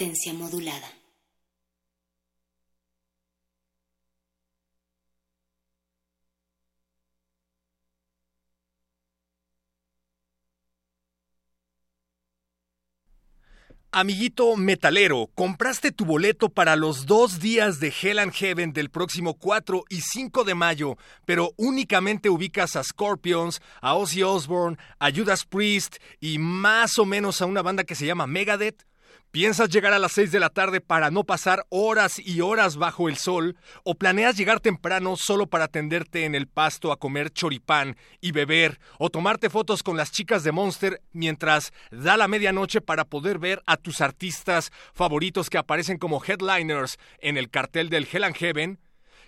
Modulada. Amiguito metalero, compraste tu boleto para los dos días de Hell and Heaven del próximo 4 y 5 de mayo, pero únicamente ubicas a Scorpions, a Ozzy Osbourne, a Judas Priest y más o menos a una banda que se llama Megadeth. ¿Piensas llegar a las 6 de la tarde para no pasar horas y horas bajo el sol? ¿O planeas llegar temprano solo para atenderte en el pasto a comer choripán y beber? ¿O tomarte fotos con las chicas de Monster mientras da la medianoche para poder ver a tus artistas favoritos que aparecen como headliners en el cartel del Hell and Heaven?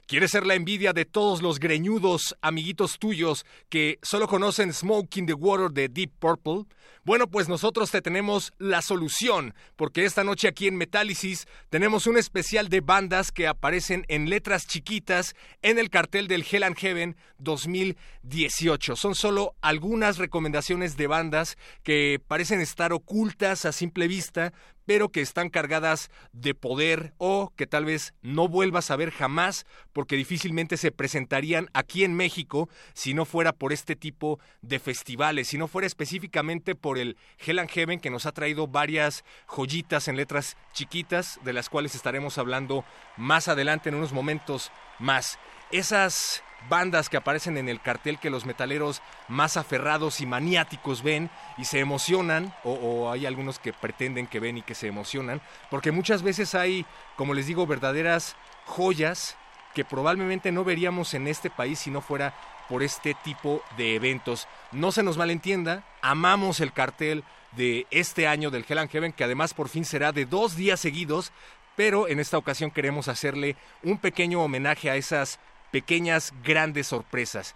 ¿Quieres ser la envidia de todos los greñudos amiguitos tuyos que solo conocen Smoke in the Water de Deep Purple? Bueno, pues nosotros te tenemos la solución, porque esta noche aquí en Metálisis tenemos un especial de bandas que aparecen en letras chiquitas en el cartel del Hell and Heaven 2018. Son solo algunas recomendaciones de bandas que parecen estar ocultas a simple vista, pero que están cargadas de poder o que tal vez no vuelvas a ver jamás porque difícilmente se presentarían aquí en México si no fuera por este tipo de festivales, si no fuera específicamente por el Hell Heaven que nos ha traído varias joyitas en letras chiquitas de las cuales estaremos hablando más adelante en unos momentos más. Esas bandas que aparecen en el cartel que los metaleros más aferrados y maniáticos ven y se emocionan, o, hay algunos que pretenden que ven y que se emocionan, porque muchas veces hay, como les digo, verdaderas joyas que probablemente no veríamos en este país si no fuera por este tipo de eventos. No se nos malentienda, amamos el cartel de este año del Hell and Heaven, que además por fin será de dos días seguidos, pero en esta ocasión queremos hacerle un pequeño homenaje a esas pequeñas grandes sorpresas.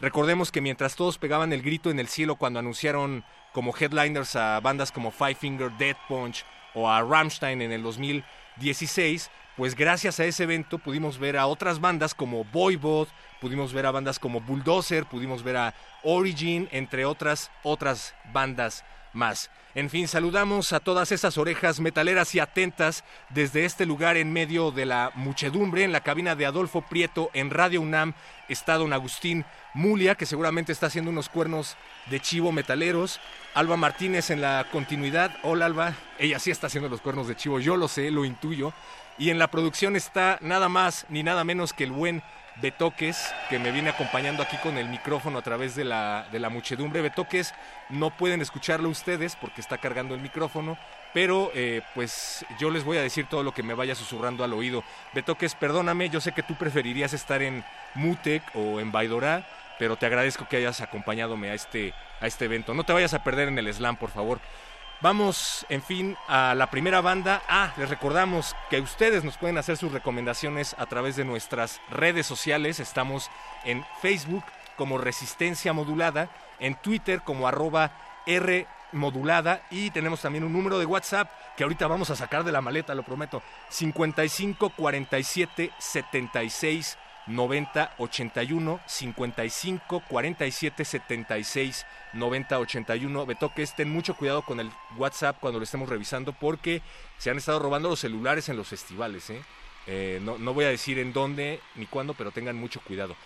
Recordemos que mientras todos pegaban el grito en el cielo cuando anunciaron como headliners a bandas como Five Finger Dead Punch o a Rammstein en el 2016, pues gracias a ese evento pudimos ver a otras bandas como Voivod, pudimos ver a bandas como Bulldozer, pudimos ver a Origin, entre otras otras bandas más. En fin, saludamos a todas esas orejas metaleras y atentas desde este lugar en medio de la muchedumbre, en la cabina de Adolfo Prieto en Radio UNAM está don Agustín Mulia, que seguramente está haciendo unos cuernos de chivo metaleros. Alba Martínez en la continuidad. Hola Alba, ella sí está haciendo los cuernos de chivo, yo lo sé, lo intuyo. Y en la producción está nada más ni nada menos que el buen Betoques, que me viene acompañando aquí con el micrófono a través de la, de la muchedumbre. Betoques, no pueden escucharlo ustedes porque está cargando el micrófono, pero eh, pues yo les voy a decir todo lo que me vaya susurrando al oído. Betoques, perdóname, yo sé que tú preferirías estar en Mutec o en Baidorá, pero te agradezco que hayas acompañadome a este, a este evento. No te vayas a perder en el slam, por favor. Vamos, en fin, a la primera banda. Ah, les recordamos que ustedes nos pueden hacer sus recomendaciones a través de nuestras redes sociales. Estamos en Facebook como Resistencia Modulada, en Twitter como arroba R modulada y tenemos también un número de WhatsApp que ahorita vamos a sacar de la maleta, lo prometo. 55 47 76 90 81 55 47 76 90 81. que estén mucho cuidado con el WhatsApp cuando lo estemos revisando porque se han estado robando los celulares en los festivales. ¿eh? Eh, no, no voy a decir en dónde ni cuándo, pero tengan mucho cuidado.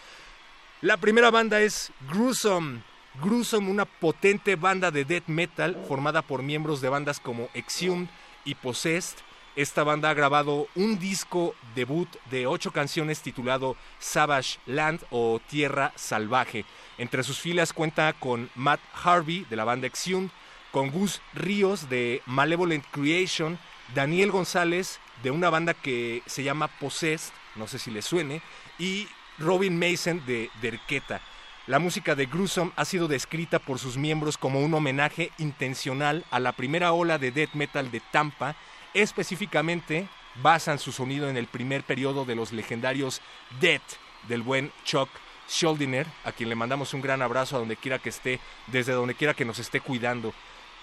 La primera banda es Gruesome Gruesome, una potente banda de death metal formada por miembros de bandas como Exhumed y Possessed. Esta banda ha grabado un disco debut de ocho canciones titulado Savage Land o Tierra Salvaje. Entre sus filas cuenta con Matt Harvey de la banda Exhumed, con Gus Ríos de Malevolent Creation, Daniel González de una banda que se llama Possessed, no sé si le suene, y Robin Mason de Derqueta. La música de Gruesome ha sido descrita por sus miembros como un homenaje intencional a la primera ola de death metal de Tampa. Específicamente, basan su sonido en el primer periodo de los legendarios Death del buen Chuck Schuldiner, a quien le mandamos un gran abrazo a donde quiera que esté, desde donde quiera que nos esté cuidando.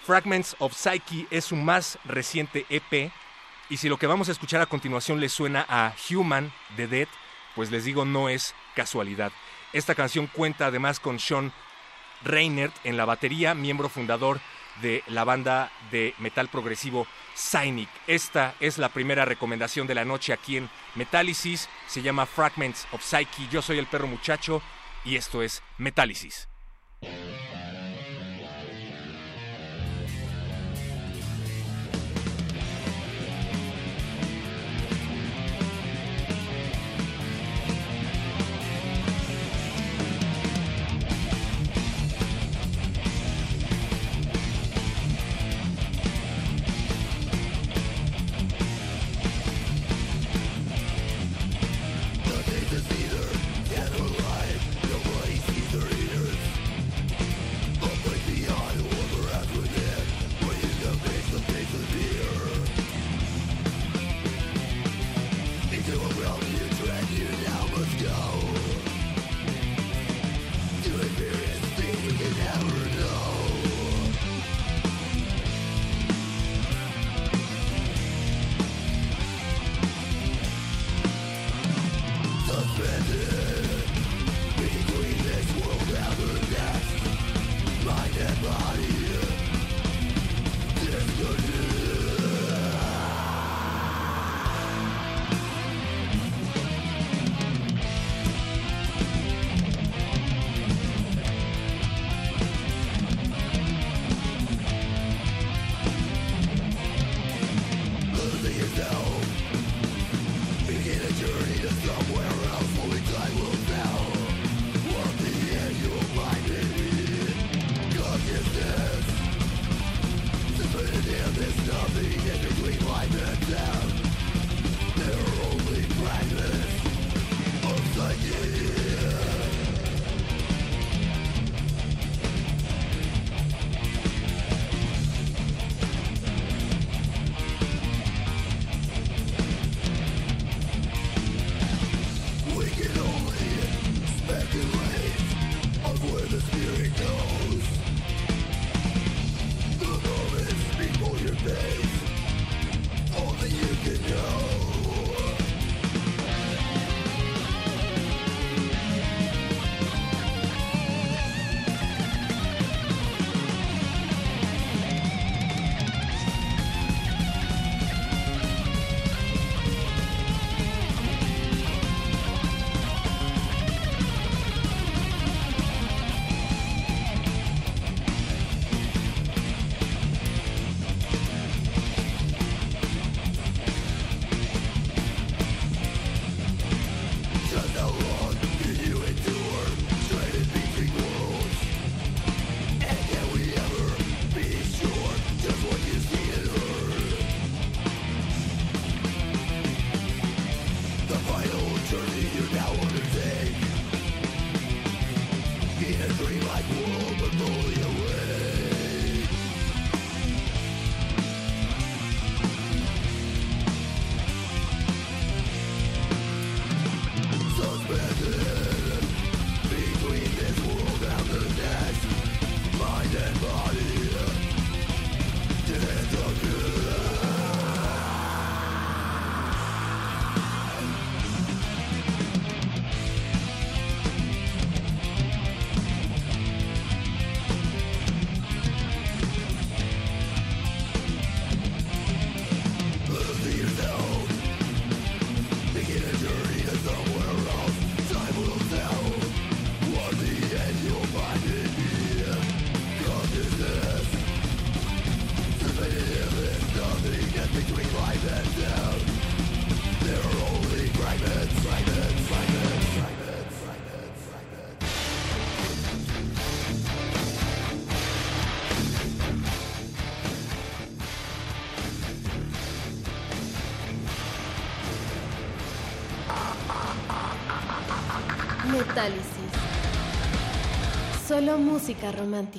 Fragments of Psyche es su más reciente EP, y si lo que vamos a escuchar a continuación le suena a Human de Death, pues les digo, no es casualidad. Esta canción cuenta además con Sean Reinert en la batería, miembro fundador de la banda de metal progresivo Cynic. Esta es la primera recomendación de la noche aquí en Metálisis. Se llama Fragments of Psyche. Yo soy el perro muchacho y esto es Metálisis. Solo música romántica.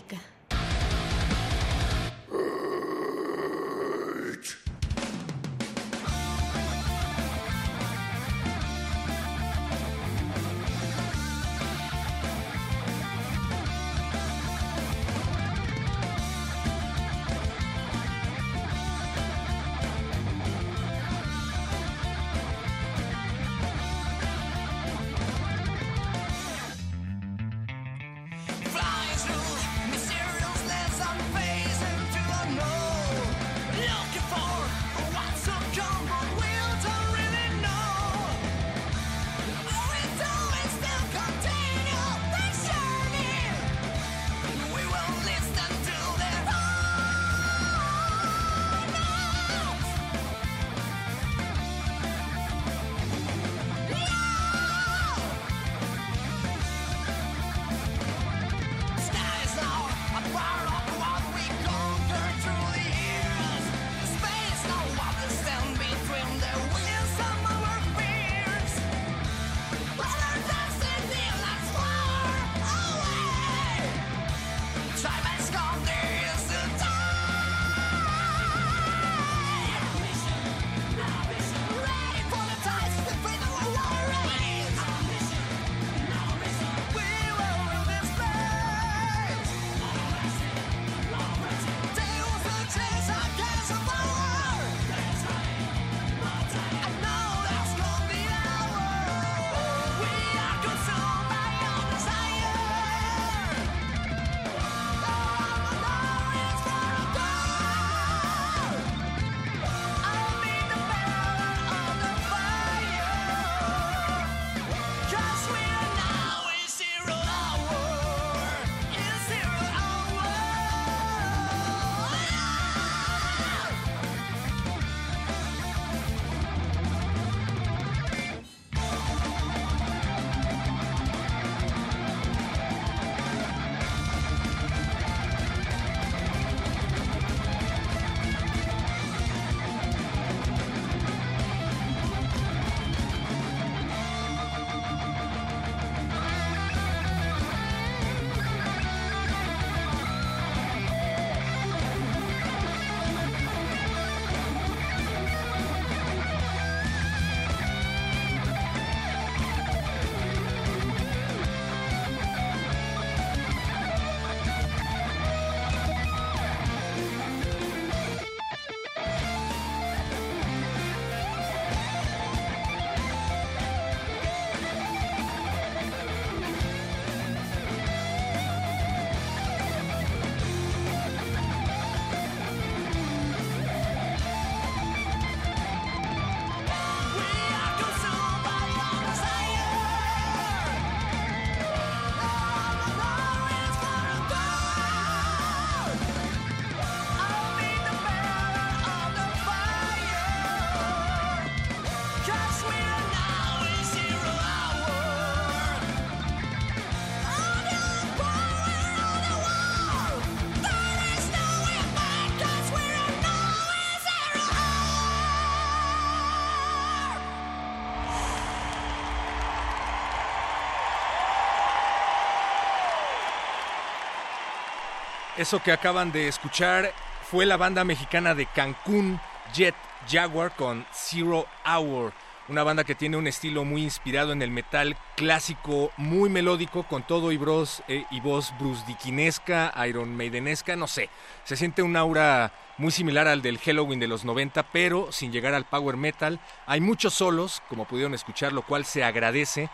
Eso que acaban de escuchar fue la banda mexicana de Cancún, Jet Jaguar, con Zero Hour. Una banda que tiene un estilo muy inspirado en el metal clásico, muy melódico, con todo y, bros, eh, y voz brusdiquinesca, Iron Maidenesca, no sé. Se siente un aura muy similar al del Halloween de los 90, pero sin llegar al power metal. Hay muchos solos, como pudieron escuchar, lo cual se agradece.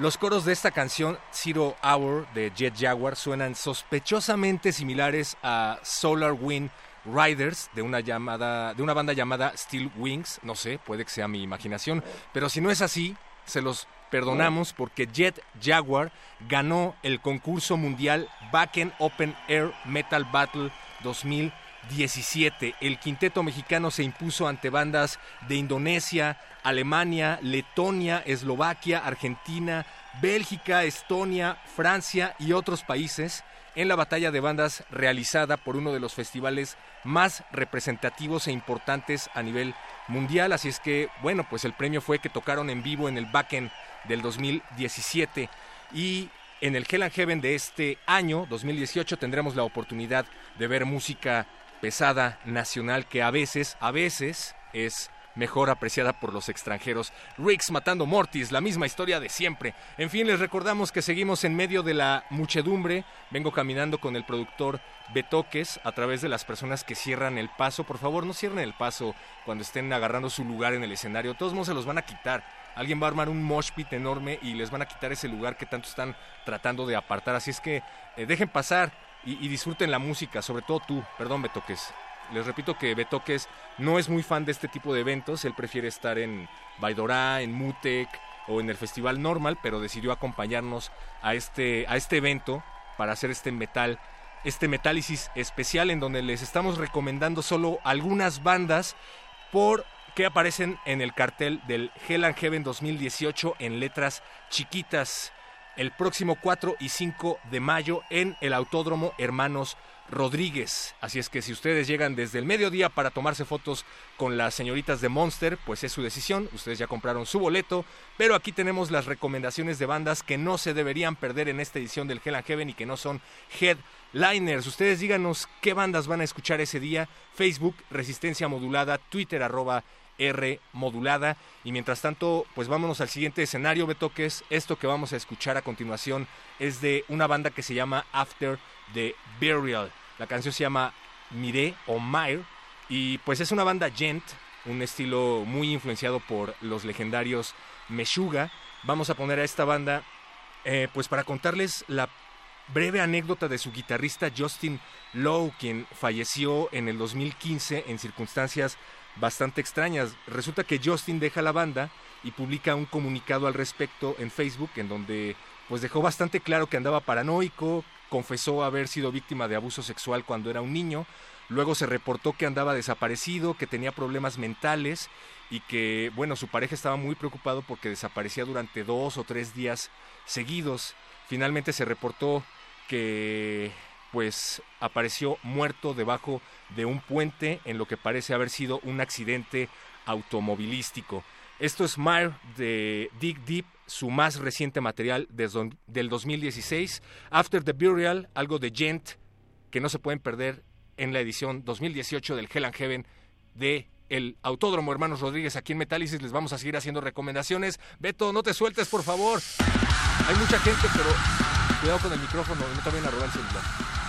Los coros de esta canción, Zero Hour de Jet Jaguar, suenan sospechosamente similares a Solar Wind Riders de una llamada de una banda llamada Steel Wings, no sé, puede que sea mi imaginación, pero si no es así, se los perdonamos porque Jet Jaguar ganó el concurso mundial Backen Open Air Metal Battle 2017. El quinteto mexicano se impuso ante bandas de Indonesia, Alemania, Letonia, Eslovaquia, Argentina, Bélgica, Estonia, Francia y otros países en la batalla de bandas realizada por uno de los festivales más representativos e importantes a nivel mundial. Así es que, bueno, pues el premio fue que tocaron en vivo en el Backen del 2017. y en el Hell and Heaven de este año, 2018, tendremos la oportunidad de ver música pesada nacional que a veces, a veces es mejor apreciada por los extranjeros. Riggs matando Mortis, la misma historia de siempre. En fin, les recordamos que seguimos en medio de la muchedumbre. Vengo caminando con el productor Betoques a través de las personas que cierran el paso. Por favor, no cierren el paso cuando estén agarrando su lugar en el escenario. Todos modos se los van a quitar. Alguien va a armar un mosh pit enorme y les van a quitar ese lugar que tanto están tratando de apartar. Así es que eh, dejen pasar y, y disfruten la música, sobre todo tú. Perdón, Betoques. Les repito que Betoques no es muy fan de este tipo de eventos, él prefiere estar en Baidorá, en Mutec o en el Festival Normal, pero decidió acompañarnos a este, a este evento para hacer este metal, este metálisis especial en donde les estamos recomendando solo algunas bandas por que aparecen en el cartel del Hell and Heaven 2018 en letras chiquitas el próximo 4 y 5 de mayo en el Autódromo Hermanos Rodríguez. Así es que si ustedes llegan desde el mediodía para tomarse fotos con las señoritas de Monster, pues es su decisión, ustedes ya compraron su boleto, pero aquí tenemos las recomendaciones de bandas que no se deberían perder en esta edición del Hell and Heaven y que no son headliners. Ustedes díganos qué bandas van a escuchar ese día. Facebook, Resistencia Modulada, Twitter, arroba R modulada. Y mientras tanto, pues vámonos al siguiente escenario, Betoques. Esto que vamos a escuchar a continuación es de una banda que se llama After the Burial. La canción se llama Mire o Mire. Y pues es una banda gent, un estilo muy influenciado por los legendarios Meshuga. Vamos a poner a esta banda, eh, pues para contarles la breve anécdota de su guitarrista Justin Lowe, quien falleció en el 2015 en circunstancias bastante extrañas. Resulta que Justin deja la banda y publica un comunicado al respecto en Facebook en donde pues dejó bastante claro que andaba paranoico, confesó haber sido víctima de abuso sexual cuando era un niño, luego se reportó que andaba desaparecido, que tenía problemas mentales y que, bueno, su pareja estaba muy preocupado porque desaparecía durante dos o tres días seguidos. Finalmente se reportó que pues apareció muerto debajo de un puente en lo que parece haber sido un accidente automovilístico. Esto es Mire de Dig Deep, su más reciente material desde del 2016. After the Burial, algo de Gent que no se pueden perder en la edición 2018 del Hell and Heaven de el Autódromo Hermanos Rodríguez aquí en Metálisis. Les vamos a seguir haciendo recomendaciones. Beto, no te sueltes, por favor. Hay mucha gente, pero cuidado con el micrófono, no te vayan a robar el celular.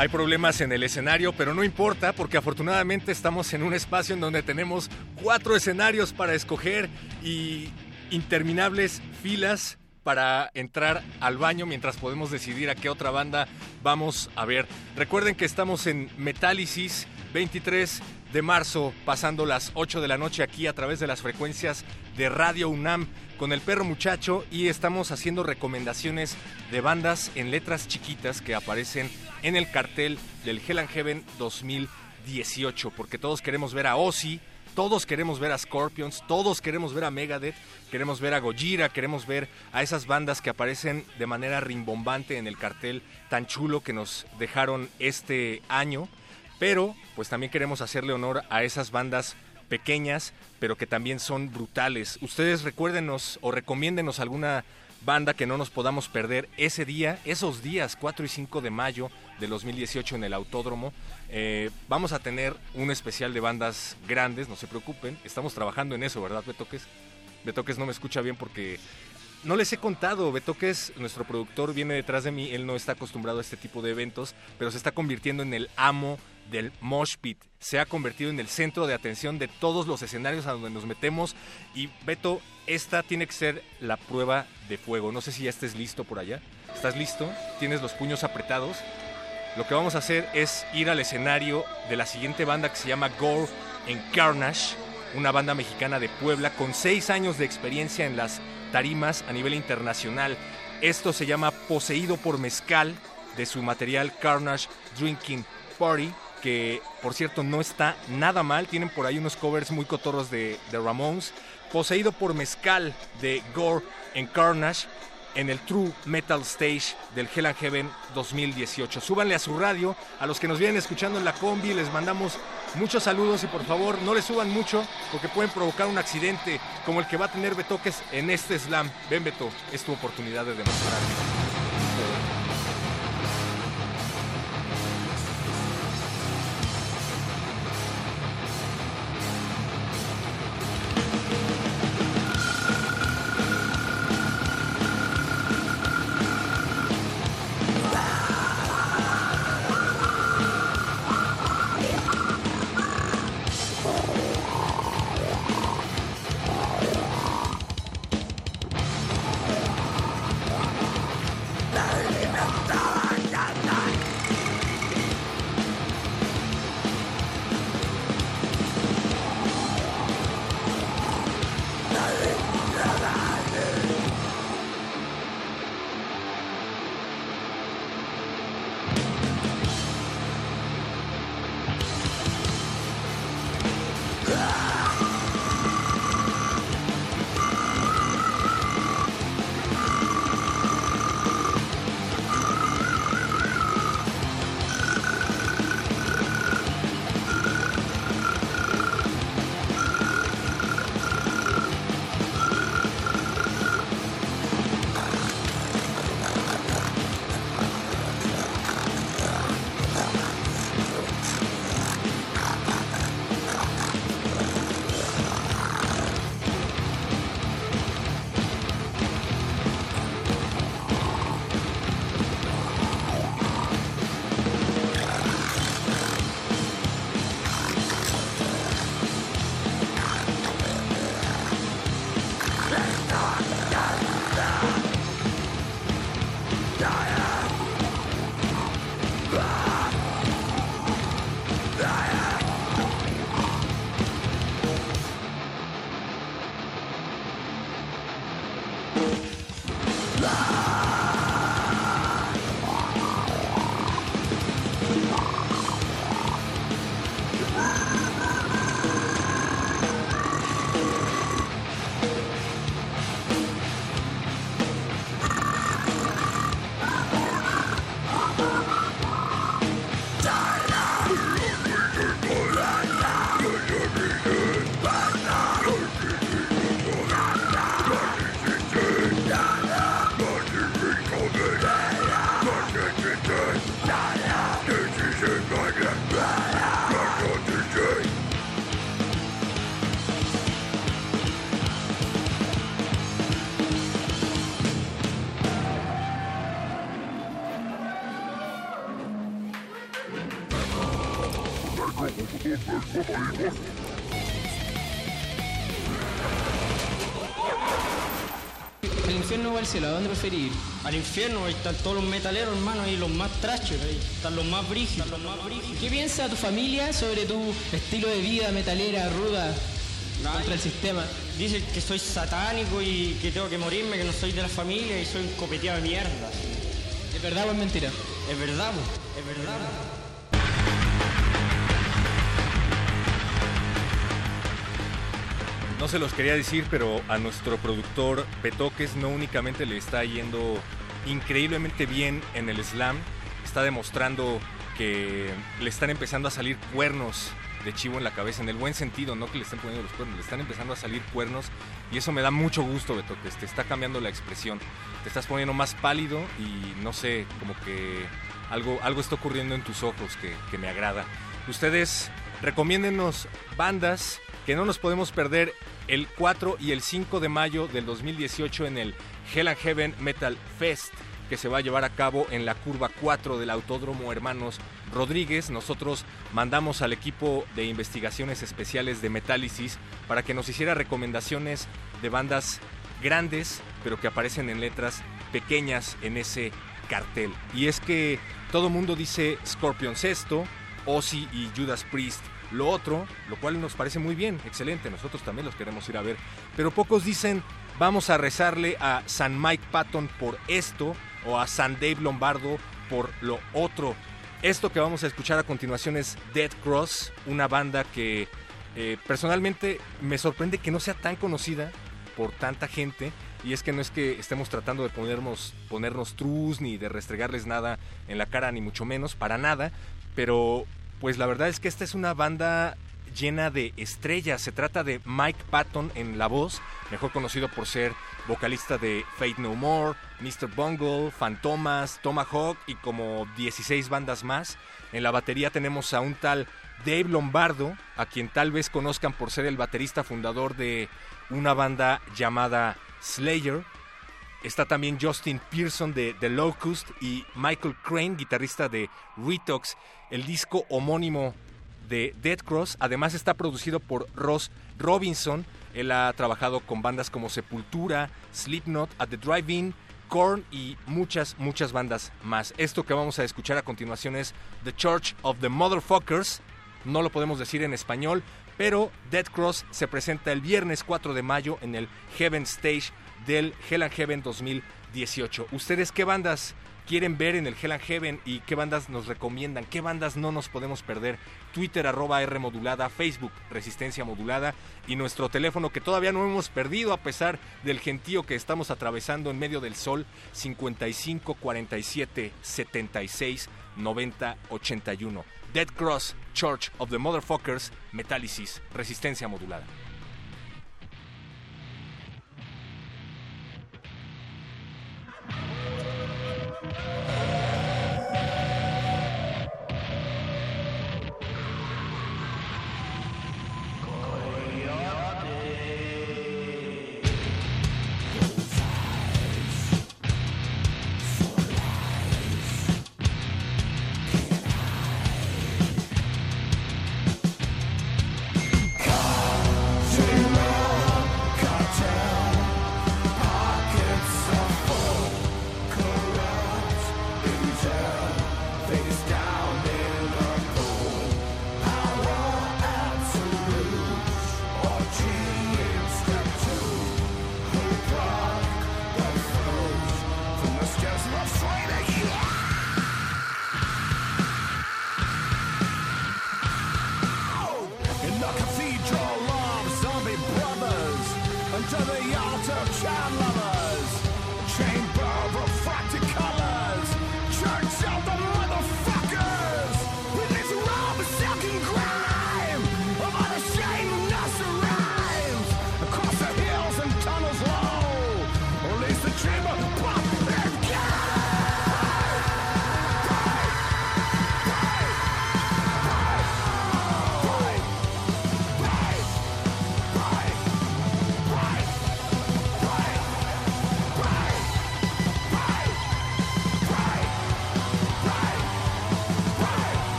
Hay problemas en el escenario, pero no importa porque afortunadamente estamos en un espacio en donde tenemos cuatro escenarios para escoger y interminables filas para entrar al baño mientras podemos decidir a qué otra banda vamos a ver. Recuerden que estamos en Metálisis 23 de marzo, pasando las 8 de la noche aquí a través de las frecuencias de Radio UNAM con el perro muchacho y estamos haciendo recomendaciones de bandas en letras chiquitas que aparecen en el cartel del Hell and Heaven 2018, porque todos queremos ver a Ozzy, todos queremos ver a Scorpions, todos queremos ver a Megadeth, queremos ver a Gojira, queremos ver a esas bandas que aparecen de manera rimbombante en el cartel tan chulo que nos dejaron este año pero pues también queremos hacerle honor a esas bandas pequeñas, pero que también son brutales. Ustedes recuérdenos o recomiéndenos alguna banda que no nos podamos perder ese día, esos días, 4 y 5 de mayo del 2018 en el Autódromo. Eh, vamos a tener un especial de bandas grandes, no se preocupen, estamos trabajando en eso, ¿verdad, Betoques? Betoques no me escucha bien porque no les he contado, Betoques, nuestro productor, viene detrás de mí, él no está acostumbrado a este tipo de eventos, pero se está convirtiendo en el amo del Mosh Pit. Se ha convertido en el centro de atención de todos los escenarios a donde nos metemos. Y Beto, esta tiene que ser la prueba de fuego. No sé si ya estés listo por allá. ¿Estás listo? ¿Tienes los puños apretados? Lo que vamos a hacer es ir al escenario de la siguiente banda que se llama Gore en Carnage, una banda mexicana de Puebla con seis años de experiencia en las tarimas a nivel internacional. Esto se llama Poseído por Mezcal de su material Carnage Drinking Party que por cierto no está nada mal. Tienen por ahí unos covers muy cotorros de, Ramones. Poseído por Mezcal de Gore en Carnage en el True Metal Stage del Hell and Heaven 2018. Súbanle a su radio, a los que nos vienen escuchando en la combi, les mandamos muchos saludos y por favor no le suban mucho porque pueden provocar un accidente como el que va a tener Betoques en este slam. Ven Beto, es tu oportunidad de demostrar. ¿El o al cielo? ¿A dónde preferís ir? Al infierno, ahí están todos los metaleros, hermano, ahí los más trachos, ahí están los más brígidos. ¿Qué piensa tu familia sobre tu estilo de vida metalera, ruda, contra el sistema? Dicen que soy satánico y que tengo que morirme, que no soy de la familia y soy un copeteado de mierda. ¿Es verdad o es mentira? Es verdad, es verdad. Se los quería decir, pero a nuestro productor Betoques no únicamente le está yendo increíblemente bien en el slam, está demostrando que le están empezando a salir cuernos de chivo en la cabeza, en el buen sentido, no que le estén poniendo los cuernos, le están empezando a salir cuernos y eso me da mucho gusto, Betoques, te está cambiando la expresión, te estás poniendo más pálido y no sé, como que algo, algo está ocurriendo en tus ojos que, que me agrada. Ustedes recomiéndenos bandas que no nos podemos perder el 4 y el 5 de mayo del 2018 en el Hell and Heaven Metal Fest que se va a llevar a cabo en la curva 4 del Autódromo Hermanos Rodríguez. Nosotros mandamos al equipo de investigaciones especiales de Metálisis para que nos hiciera recomendaciones de bandas grandes, pero que aparecen en letras pequeñas en ese cartel. Y es que todo mundo dice Scorpions esto, Ozzy y Judas Priest lo otro, lo cual nos parece muy bien, excelente, nosotros también los queremos ir a ver. Pero pocos dicen, vamos a rezarle a San Mike Patton por esto o a San Dave Lombardo por lo otro. Esto que vamos a escuchar a continuación es Dead Cross, una banda que eh, personalmente me sorprende que no sea tan conocida por tanta gente. Y es que no es que estemos tratando de ponernos, ponernos trus ni de restregarles nada en la cara, ni mucho menos, para nada. Pero pues la verdad es que esta es una banda llena de estrellas. Se trata de Mike Patton en la voz, mejor conocido por ser vocalista de Fate No More, Mr. Bungle, Fantomas, Tomahawk y como 16 bandas más. En la batería tenemos a un tal Dave Lombardo, a quien tal vez conozcan por ser el baterista fundador de una banda llamada Slayer. Está también Justin Pearson de The Locust y Michael Crane, guitarrista de Retox. El disco homónimo de Dead Cross además está producido por Ross Robinson. Él ha trabajado con bandas como Sepultura, Slipknot, At the Drive-In, Korn y muchas, muchas bandas más. Esto que vamos a escuchar a continuación es The Church of the Motherfuckers. No lo podemos decir en español, pero Dead Cross se presenta el viernes 4 de mayo en el Heaven Stage del Hell and Heaven 2018. ¿Ustedes qué bandas quieren ver en el Hell and Heaven y qué bandas nos recomiendan? ¿Qué bandas no nos podemos perder? Twitter arroba R modulada, Facebook Resistencia modulada y nuestro teléfono que todavía no hemos perdido a pesar del gentío que estamos atravesando en medio del sol 55 47 76 90 81. Dead Cross, Church of the Motherfuckers, Metálisis, Resistencia modulada.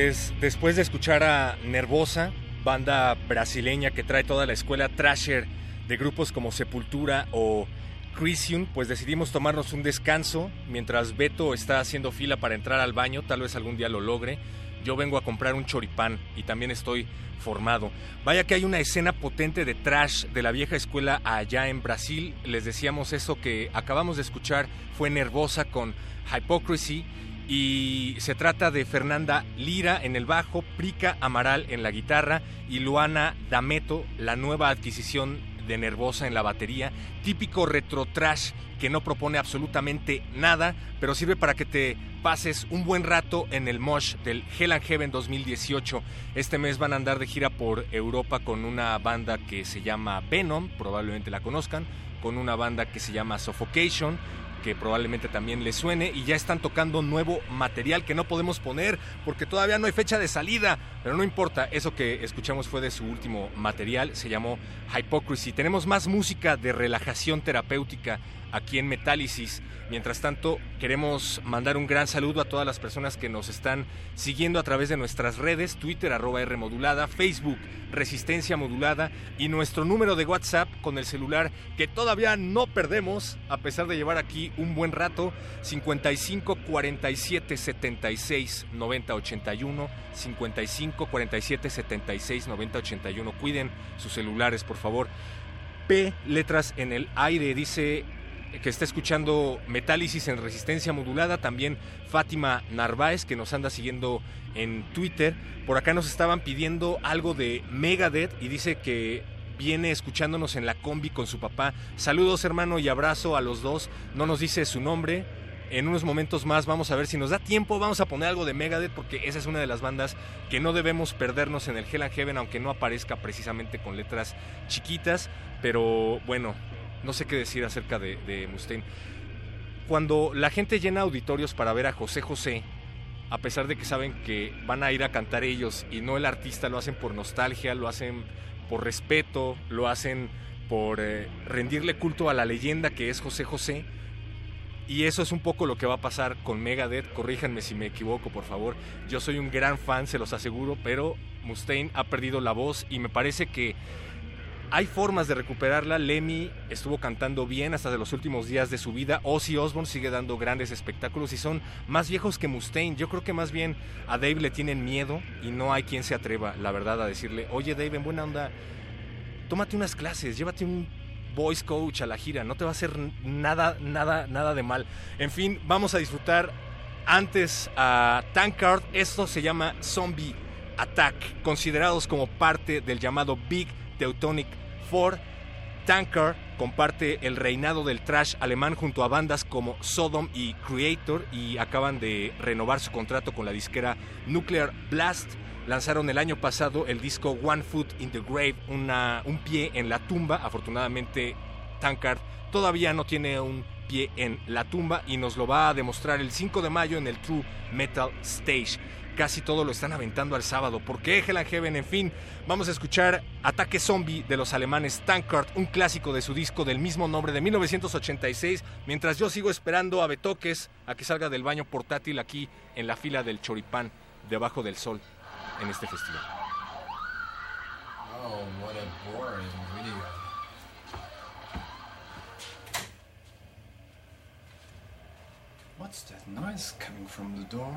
Pues después de escuchar a Nervosa, banda brasileña que trae toda la escuela trasher de grupos como Sepultura o Crisium, pues decidimos tomarnos un descanso mientras Beto está haciendo fila para entrar al baño, tal vez algún día lo logre. Yo vengo a comprar un choripán y también estoy formado. Vaya que hay una escena potente de trash de la vieja escuela allá en Brasil. Les decíamos eso que acabamos de escuchar fue Nervosa con Hypocrisy y se trata de Fernanda Lira en el bajo, Prica Amaral en la guitarra y Luana Dameto, la nueva adquisición de Nervosa en la batería, típico retro trash que no propone absolutamente nada, pero sirve para que te pases un buen rato en el Mosh del Hell and Heaven 2018. Este mes van a andar de gira por Europa con una banda que se llama Venom, probablemente la conozcan, con una banda que se llama Suffocation que probablemente también les suene y ya están tocando nuevo material que no podemos poner porque todavía no hay fecha de salida, pero no importa, eso que escuchamos fue de su último material, se llamó Hypocrisy. Tenemos más música de relajación terapéutica aquí en Metálisis. Mientras tanto, queremos mandar un gran saludo a todas las personas que nos están siguiendo a través de nuestras redes, Twitter arroba R modulada, Facebook Resistencia Modulada y nuestro número de WhatsApp con el celular que todavía no perdemos a pesar de llevar aquí un buen rato, 55 47 76 90 81, 55 47 76 90 81. Cuiden sus celulares, por favor. P, letras en el aire, dice que está escuchando Metálisis en resistencia modulada, también Fátima Narváez que nos anda siguiendo en Twitter. Por acá nos estaban pidiendo algo de Megadeth y dice que viene escuchándonos en la combi con su papá. Saludos hermano y abrazo a los dos. No nos dice su nombre. En unos momentos más vamos a ver si nos da tiempo, vamos a poner algo de Megadeth porque esa es una de las bandas que no debemos perdernos en el Hell and Heaven aunque no aparezca precisamente con letras chiquitas, pero bueno, no sé qué decir acerca de, de Mustaine. Cuando la gente llena auditorios para ver a José José, a pesar de que saben que van a ir a cantar ellos y no el artista, lo hacen por nostalgia, lo hacen por respeto, lo hacen por eh, rendirle culto a la leyenda que es José José. Y eso es un poco lo que va a pasar con Megadeth. Corríjanme si me equivoco, por favor. Yo soy un gran fan, se los aseguro, pero Mustaine ha perdido la voz y me parece que hay formas de recuperarla. Lemmy estuvo cantando bien hasta de los últimos días de su vida. Ozzy Osbourne sigue dando grandes espectáculos y son más viejos que Mustaine. Yo creo que más bien a Dave le tienen miedo y no hay quien se atreva, la verdad, a decirle, oye Dave, en buena onda, tómate unas clases, llévate un voice coach a la gira, no te va a hacer nada, nada, nada de mal. En fin, vamos a disfrutar antes a Tankard. Esto se llama Zombie Attack, considerados como parte del llamado Big Teutonic Four. Tankard comparte el reinado del trash alemán junto a bandas como Sodom y Creator y acaban de renovar su contrato con la disquera Nuclear Blast. Lanzaron el año pasado el disco One Foot in the Grave, una, un pie en la tumba. Afortunadamente, Tankard todavía no tiene un pie en la tumba y nos lo va a demostrar el 5 de mayo en el True Metal Stage. Casi todo lo están aventando al sábado. ¿Por qué Heaven? En fin, vamos a escuchar Ataque Zombie de los alemanes Tankard, un clásico de su disco del mismo nombre de 1986. Mientras yo sigo esperando a Betoques a que salga del baño portátil aquí en la fila del Choripán, debajo del sol, en este festival. Oh, what a boring video. What's that noise coming from the door?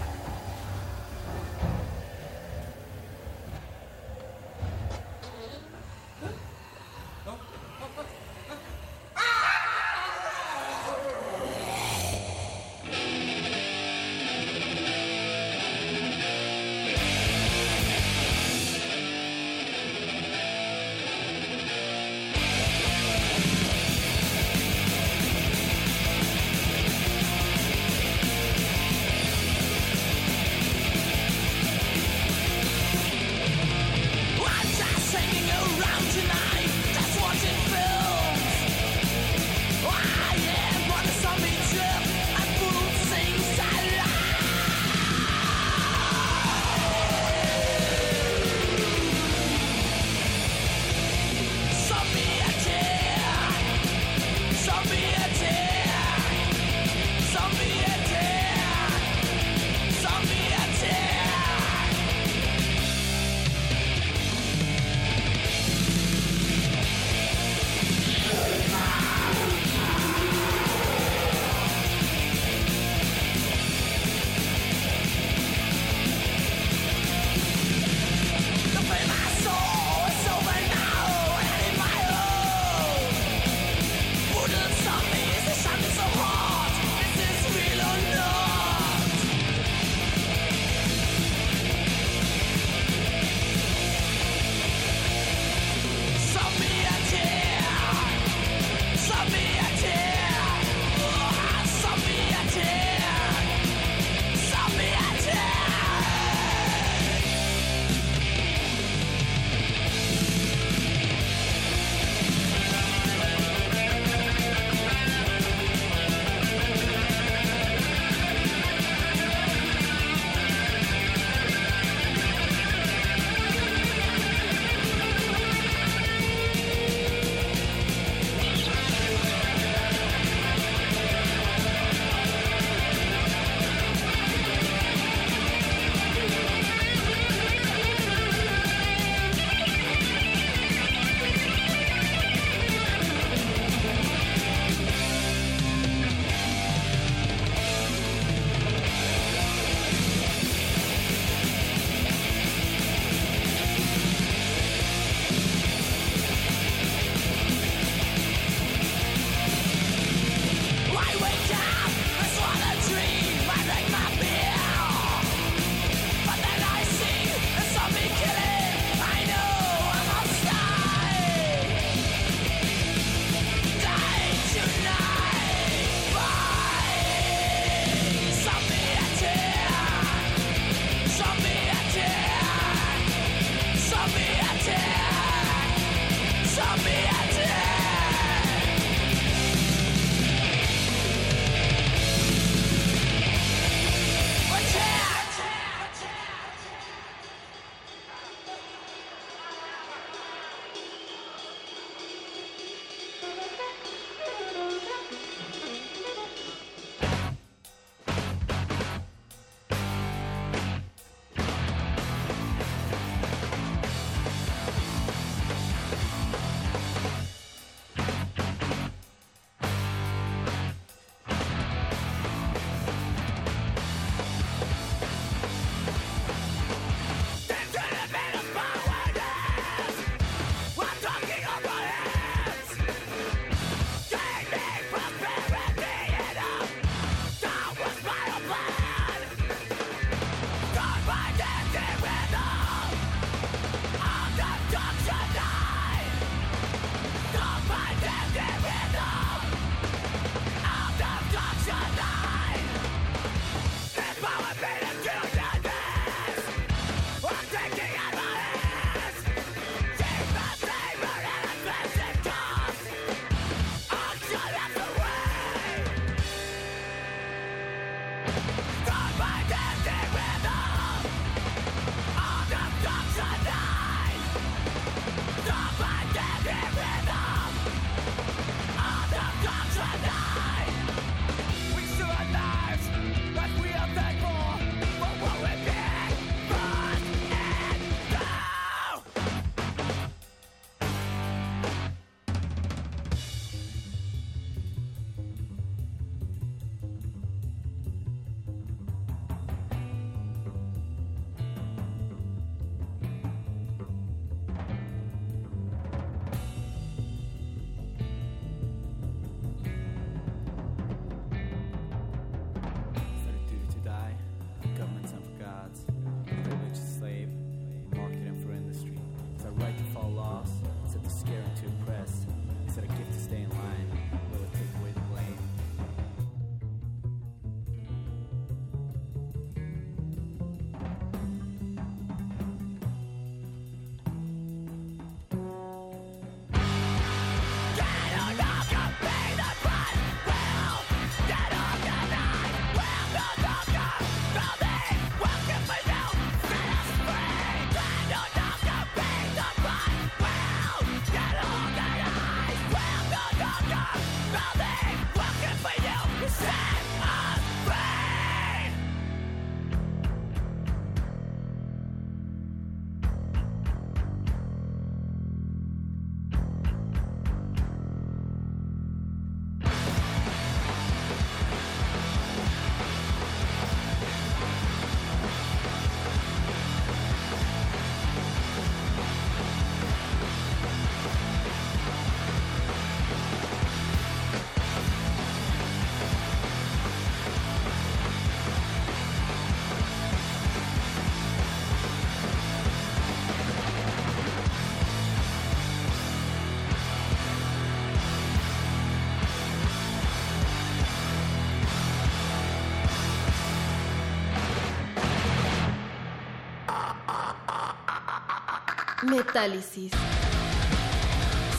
Metálisis.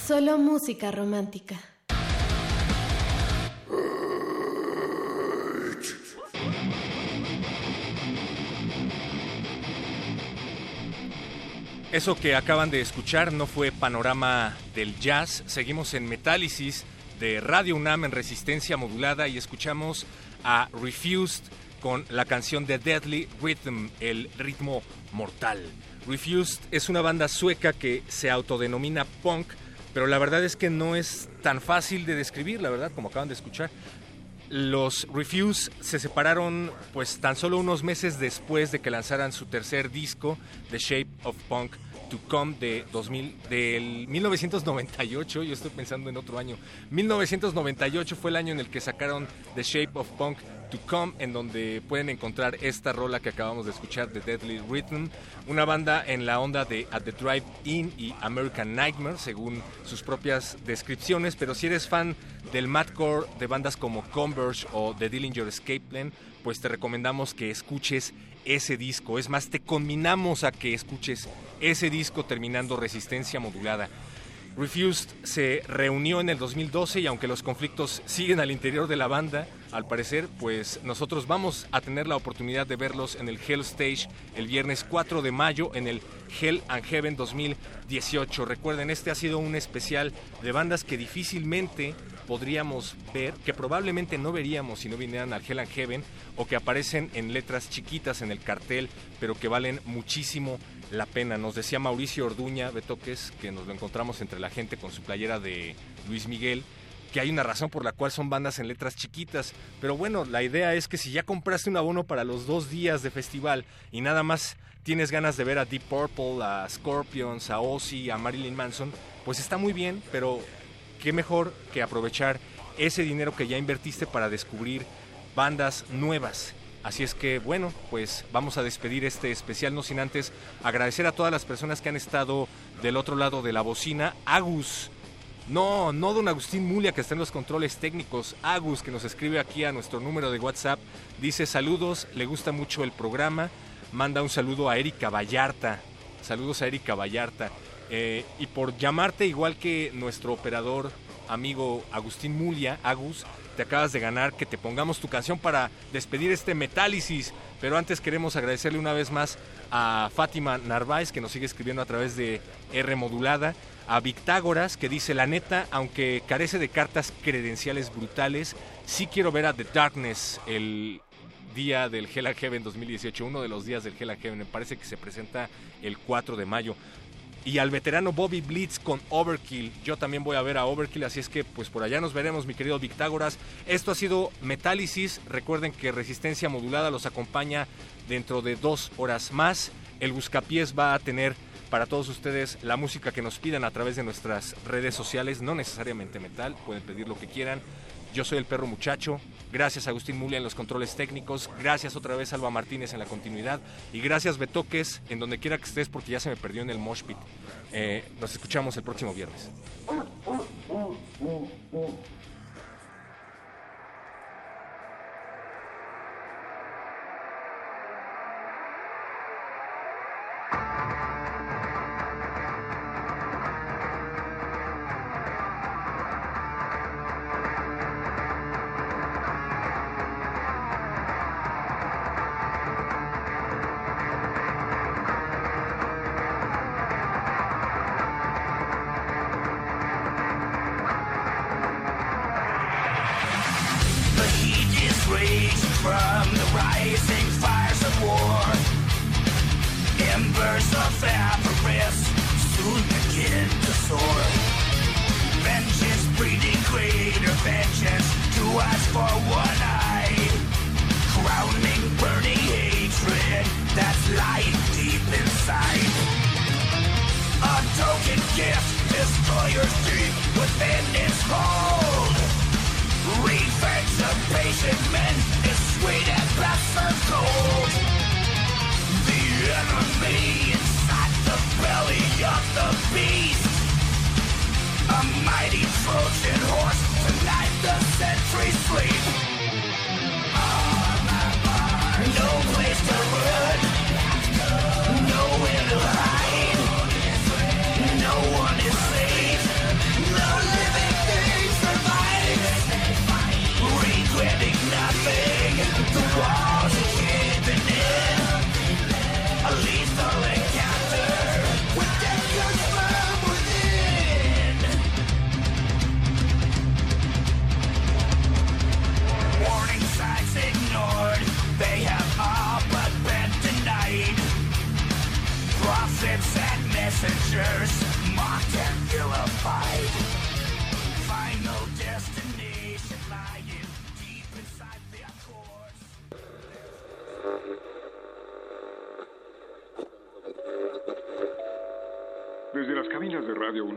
Solo música romántica. Eso que acaban de escuchar no fue panorama del jazz. Seguimos en Metálisis de Radio UNAM en resistencia modulada y escuchamos a Refused con la canción de Deadly Rhythm, el ritmo mortal. Refused es una banda sueca que se autodenomina punk, pero la verdad es que no es tan fácil de describir, la verdad, como acaban de escuchar. Los Refuse se separaron pues tan solo unos meses después de que lanzaran su tercer disco, The Shape of Punk to Come de 2000 del 1998, yo estoy pensando en otro año. 1998 fue el año en el que sacaron The Shape of Punk to Come en donde pueden encontrar esta rola que acabamos de escuchar de Deadly Rhythm, una banda en la onda de At the Drive In y American Nightmare según sus propias descripciones, pero si eres fan del madcore de bandas como Converge o The Dillinger Escape Plan, pues te recomendamos que escuches ese disco. Es más, te combinamos a que escuches ese disco terminando Resistencia Modulada. Refused se reunió en el 2012 y aunque los conflictos siguen al interior de la banda, al parecer, pues nosotros vamos a tener la oportunidad de verlos en el Hell Stage el viernes 4 de mayo en el Hell and Heaven 2018. Recuerden, este ha sido un especial de bandas que difícilmente podríamos ver, que probablemente no veríamos si no vinieran al Hell and Heaven o que aparecen en letras chiquitas en el cartel, pero que valen muchísimo la pena. Nos decía Mauricio Orduña Betoques, que nos lo encontramos entre la gente con su playera de Luis Miguel, que hay una razón por la cual son bandas en letras chiquitas. Pero bueno, la idea es que si ya compraste un abono para los dos días de festival y nada más tienes ganas de ver a Deep Purple, a Scorpions, a Ozzy, a Marilyn Manson, pues está muy bien, pero qué mejor que aprovechar ese dinero que ya invertiste para descubrir bandas nuevas. Así es que bueno, pues vamos a despedir este especial, no sin antes agradecer a todas las personas que han estado del otro lado de la bocina. Agus, no, no don Agustín Mulia que está en los controles técnicos. Agus que nos escribe aquí a nuestro número de WhatsApp. Dice saludos, le gusta mucho el programa. Manda un saludo a Erika Vallarta. Saludos a Erika Vallarta. Eh, y por llamarte igual que nuestro operador amigo Agustín Mulia, Agus, te acabas de ganar que te pongamos tu canción para despedir este Metálisis. Pero antes queremos agradecerle una vez más a Fátima Narváez que nos sigue escribiendo a través de R modulada, a Victágoras que dice la neta, aunque carece de cartas credenciales brutales, sí quiero ver a The Darkness el día del Hell and Heaven 2018, uno de los días del Hell and Heaven, me parece que se presenta el 4 de mayo y al veterano Bobby Blitz con Overkill. Yo también voy a ver a Overkill, así es que pues por allá nos veremos, mi querido Victágoras. Esto ha sido Metálisis. Recuerden que Resistencia Modulada los acompaña dentro de dos horas más. El Buscapiés va a tener para todos ustedes la música que nos pidan a través de nuestras redes sociales, no necesariamente metal, pueden pedir lo que quieran. Yo soy el perro muchacho, Gracias Agustín Mulia en los controles técnicos. Gracias otra vez Alba Martínez en la continuidad. Y gracias Betoques en donde quiera que estés porque ya se me perdió en el Mosh Pit. Eh, nos escuchamos el próximo viernes.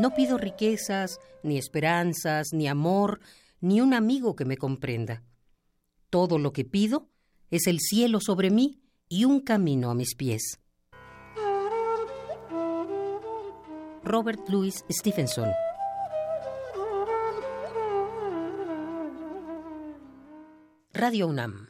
No pido riquezas, ni esperanzas, ni amor, ni un amigo que me comprenda. Todo lo que pido es el cielo sobre mí y un camino a mis pies. Robert Louis Stevenson Radio UNAM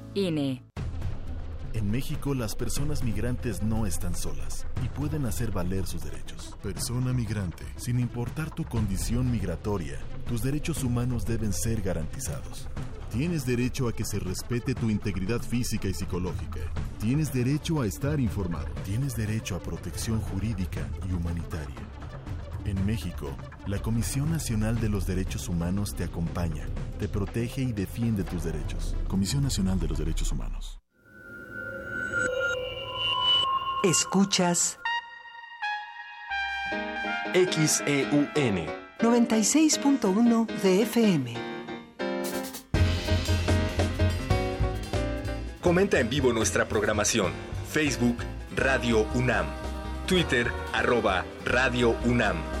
INE. En México las personas migrantes no están solas y pueden hacer valer sus derechos. Persona migrante, sin importar tu condición migratoria, tus derechos humanos deben ser garantizados. Tienes derecho a que se respete tu integridad física y psicológica. Tienes derecho a estar informado. Tienes derecho a protección jurídica y humanitaria. En México, la Comisión Nacional de los Derechos Humanos te acompaña, te protege y defiende tus derechos. Comisión Nacional de los Derechos Humanos. Escuchas XEUN 96.1 de FM. Comenta en vivo nuestra programación. Facebook Radio UNAM. Twitter arroba Radio UNAM.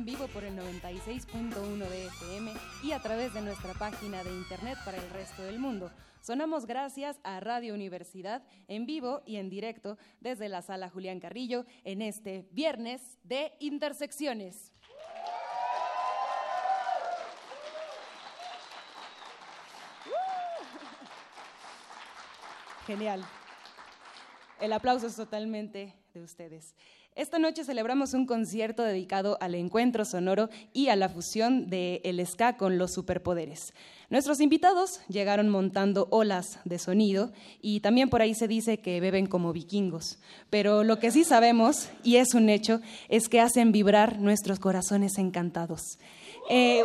En vivo por el 96.1 de FM y a través de nuestra página de internet para el resto del mundo. Sonamos gracias a Radio Universidad en vivo y en directo desde la sala Julián Carrillo en este viernes de Intersecciones. Genial. El aplauso es totalmente de ustedes. Esta noche celebramos un concierto dedicado al encuentro sonoro y a la fusión de el ska con los superpoderes. Nuestros invitados llegaron montando olas de sonido y también por ahí se dice que beben como vikingos. Pero lo que sí sabemos, y es un hecho, es que hacen vibrar nuestros corazones encantados. Eh,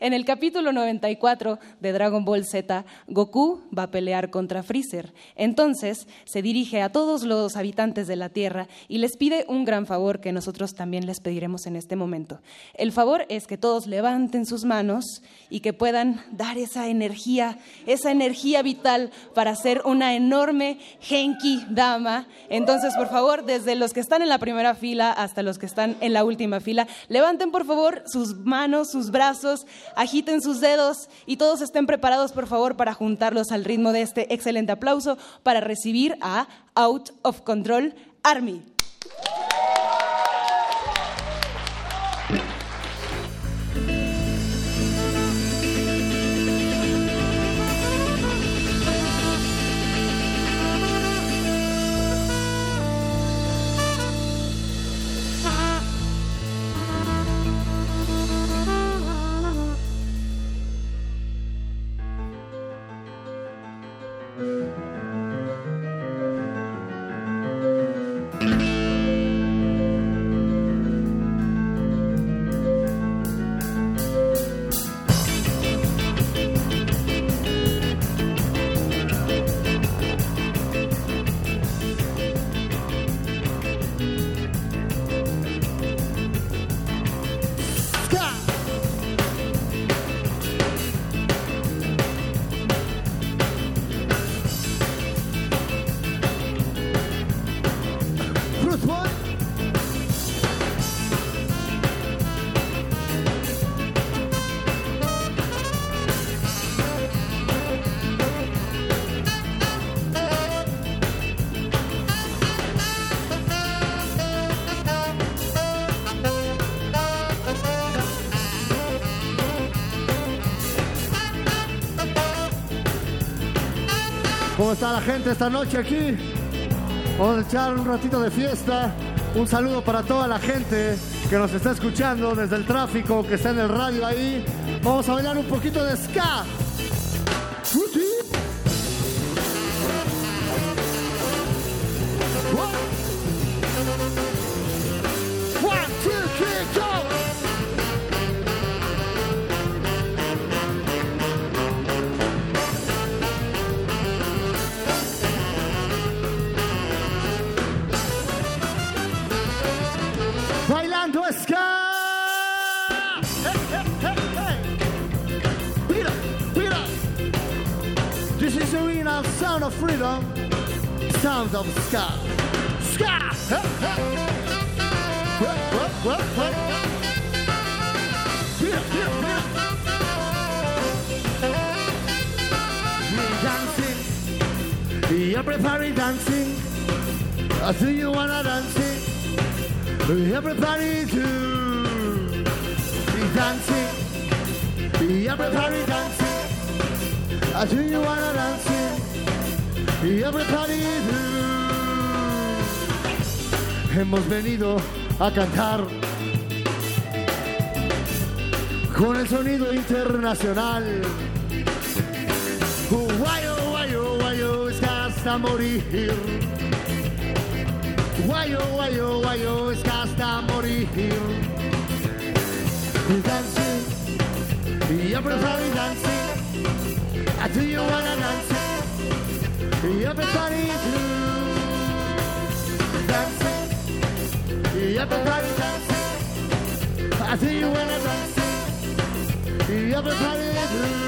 En el capítulo 94 de Dragon Ball Z, Goku va a pelear contra Freezer. Entonces se dirige a todos los habitantes de la Tierra y les pide un gran favor que nosotros también les pediremos en este momento. El favor es que todos levanten sus manos y que puedan dar esa energía, esa energía vital para hacer una enorme Genki Dama. Entonces, por favor, desde los que están en la primera fila hasta los que están en la última fila, levanten por favor sus manos, sus brazos, agiten sus dedos y todos estén preparados, por favor, para juntarlos al ritmo de este excelente aplauso para recibir a Out of Control Army. Está la gente esta noche aquí? Vamos a echar un ratito de fiesta. Un saludo para toda la gente que nos está escuchando desde el tráfico, que está en el radio ahí. Vamos a bailar un poquito de ska. A cantar con el sonido internacional. Guayo, guayo, guayo, es hasta morir. Guayo, guayo, guayo, es hasta morir. Dancing, everybody dancing. I do you wanna dance? Everybody do. Everybody dancing. I do you wanna dance? Everybody do.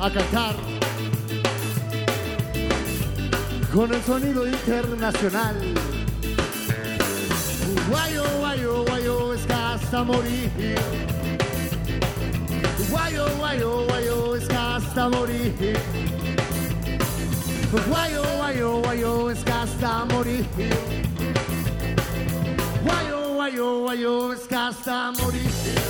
A cantar con el sonido internacional. Guayo, guayo, guayo, es hasta morir. Guayo, guayo, guayo, es hasta morir. Guayo, guayo, guayo, es hasta morir. Guayo, guayo, guayo, es hasta morir.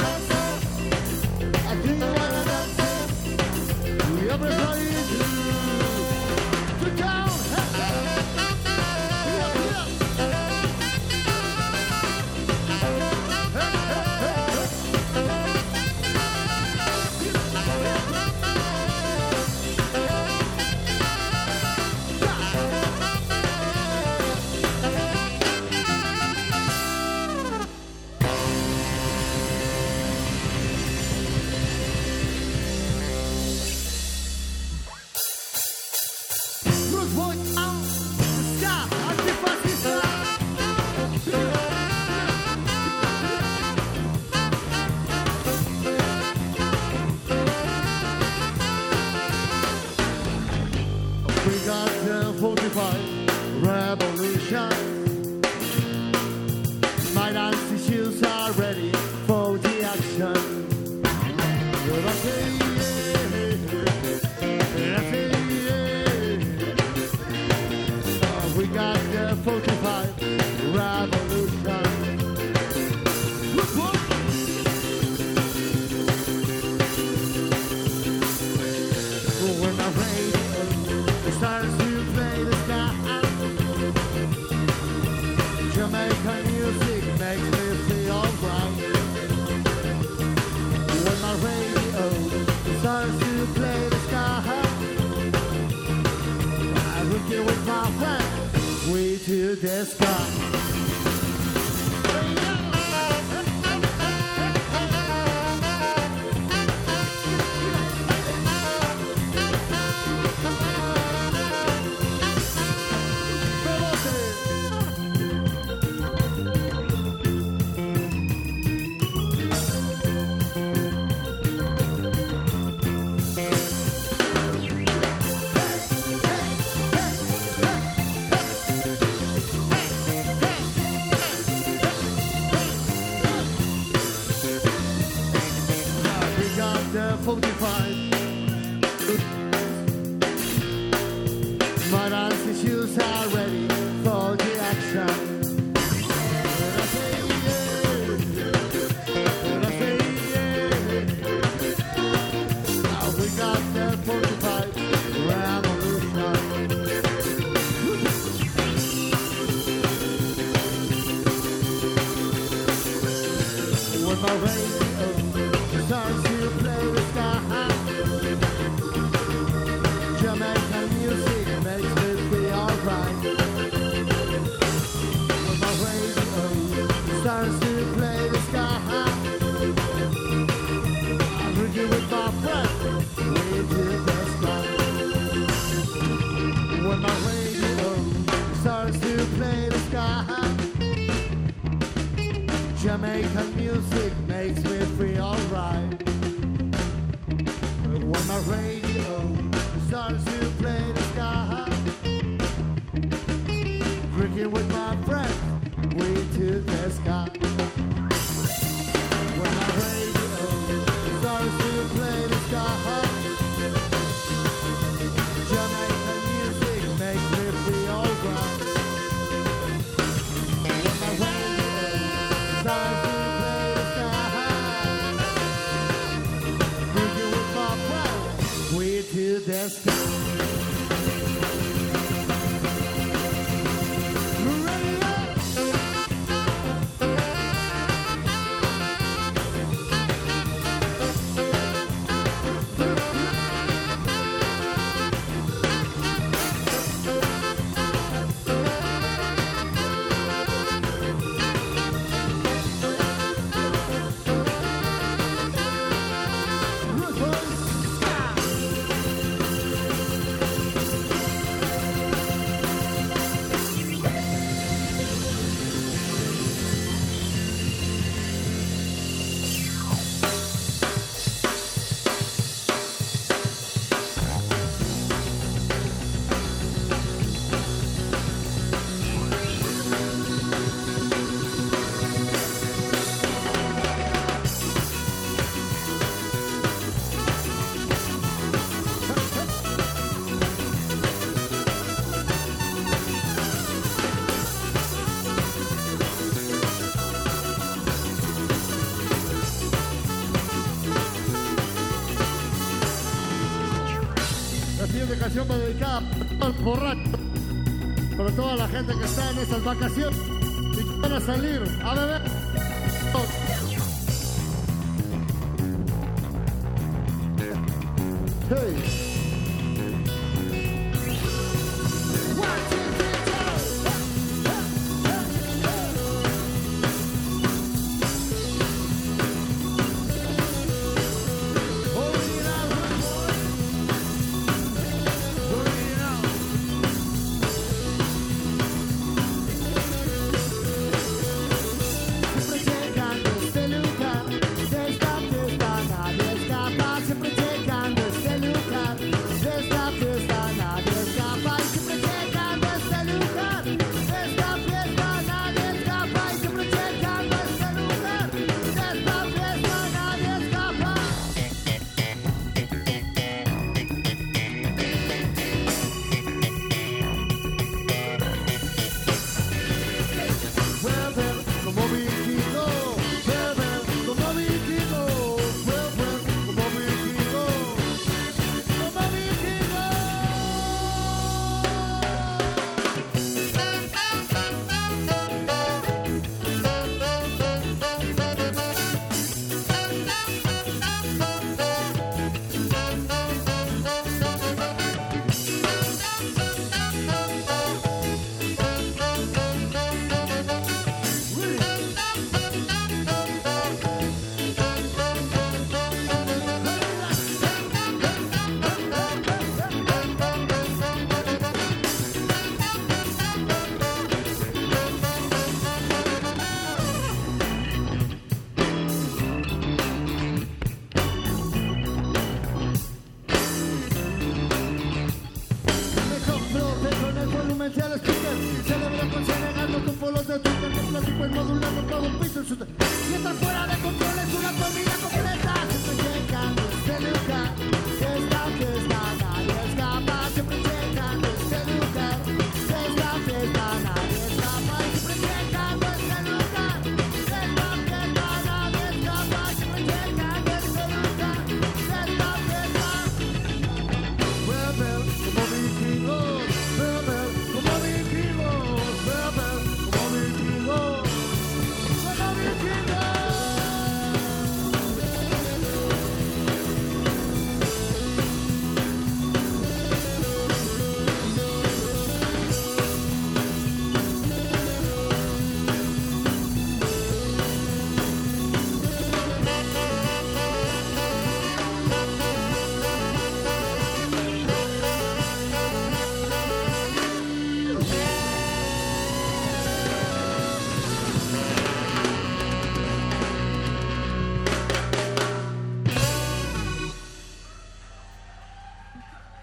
canción dedicada al borracho, para toda la gente que está en estas vacaciones y que van a salir a beber.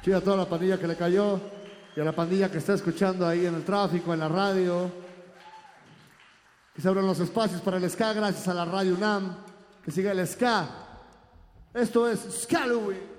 Sí, a toda la pandilla que le cayó y a la pandilla que está escuchando ahí en el tráfico, en la radio. Que se abran los espacios para el ska gracias a la radio UNAM. Que siga el ska. Esto es Scalloway.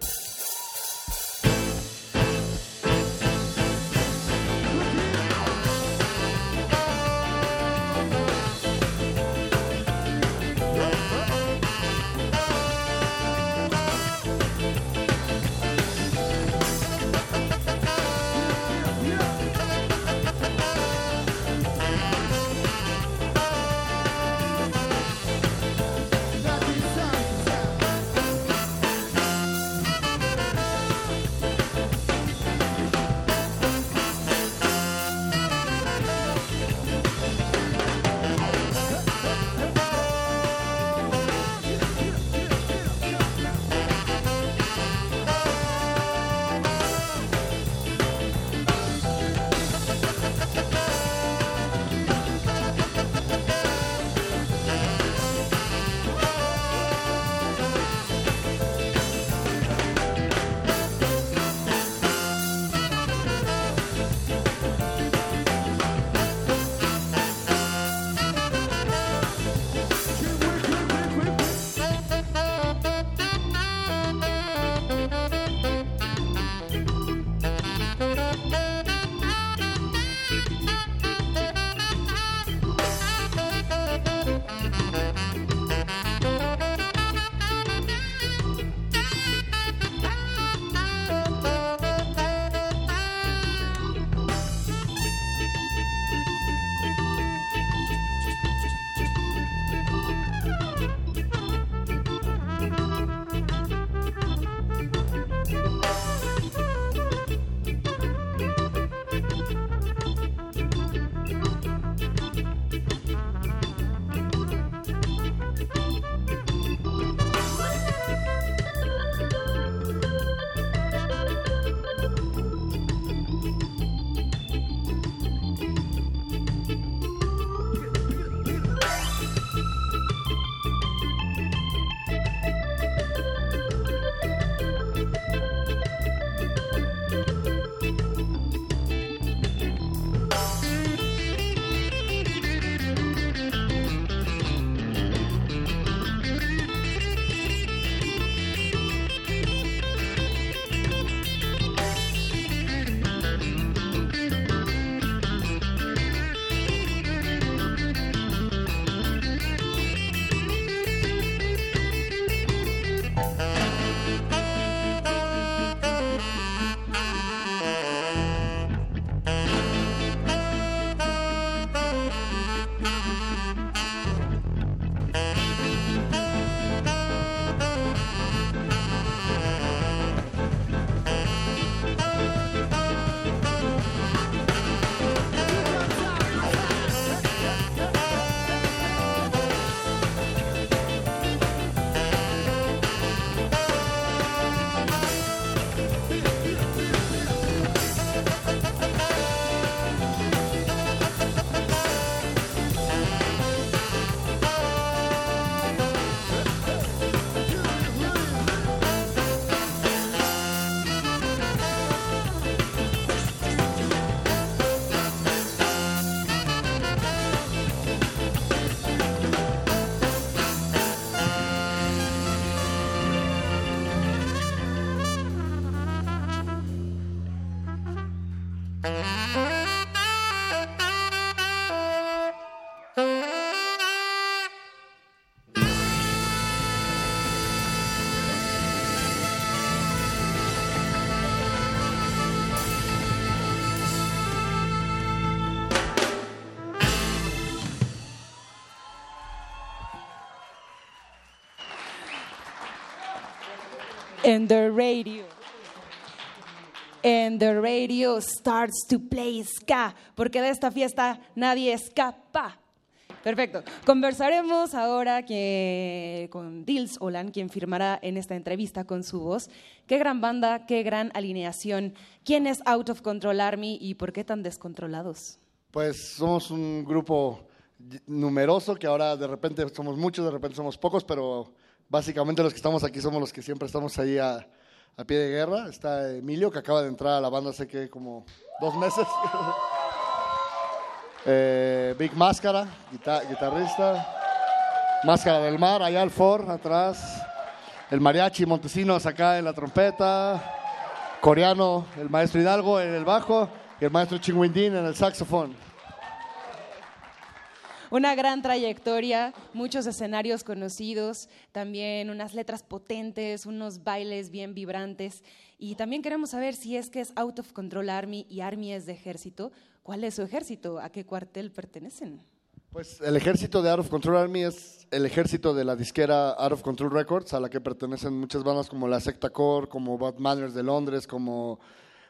And the radio. Radio starts to play ska, porque de esta fiesta nadie escapa. Perfecto. Conversaremos ahora que, con Dils Olan, quien firmará en esta entrevista con su voz. Qué gran banda, qué gran alineación. ¿Quién es Out of Control Army y por qué tan descontrolados? Pues somos un grupo numeroso que ahora de repente somos muchos, de repente somos pocos, pero básicamente los que estamos aquí somos los que siempre estamos ahí a, a pie de guerra. Está Emilio, que acaba de entrar a la banda hace que como dos meses. Eh, Big Máscara, guita- guitarrista. Máscara del Mar, allá al Ford, atrás. El mariachi Montesinos acá en la trompeta. Coreano, el maestro Hidalgo en el bajo. Y el maestro Chingüindín en el saxofón. Una gran trayectoria, muchos escenarios conocidos, también unas letras potentes, unos bailes bien vibrantes. Y también queremos saber si es que es Out of Control Army y Army es de ejército. ¿Cuál es su ejército? ¿A qué cuartel pertenecen? Pues el ejército de Out of Control Army es el ejército de la disquera Out of Control Records, a la que pertenecen muchas bandas como la Secta Core, como Bad Manners de Londres, como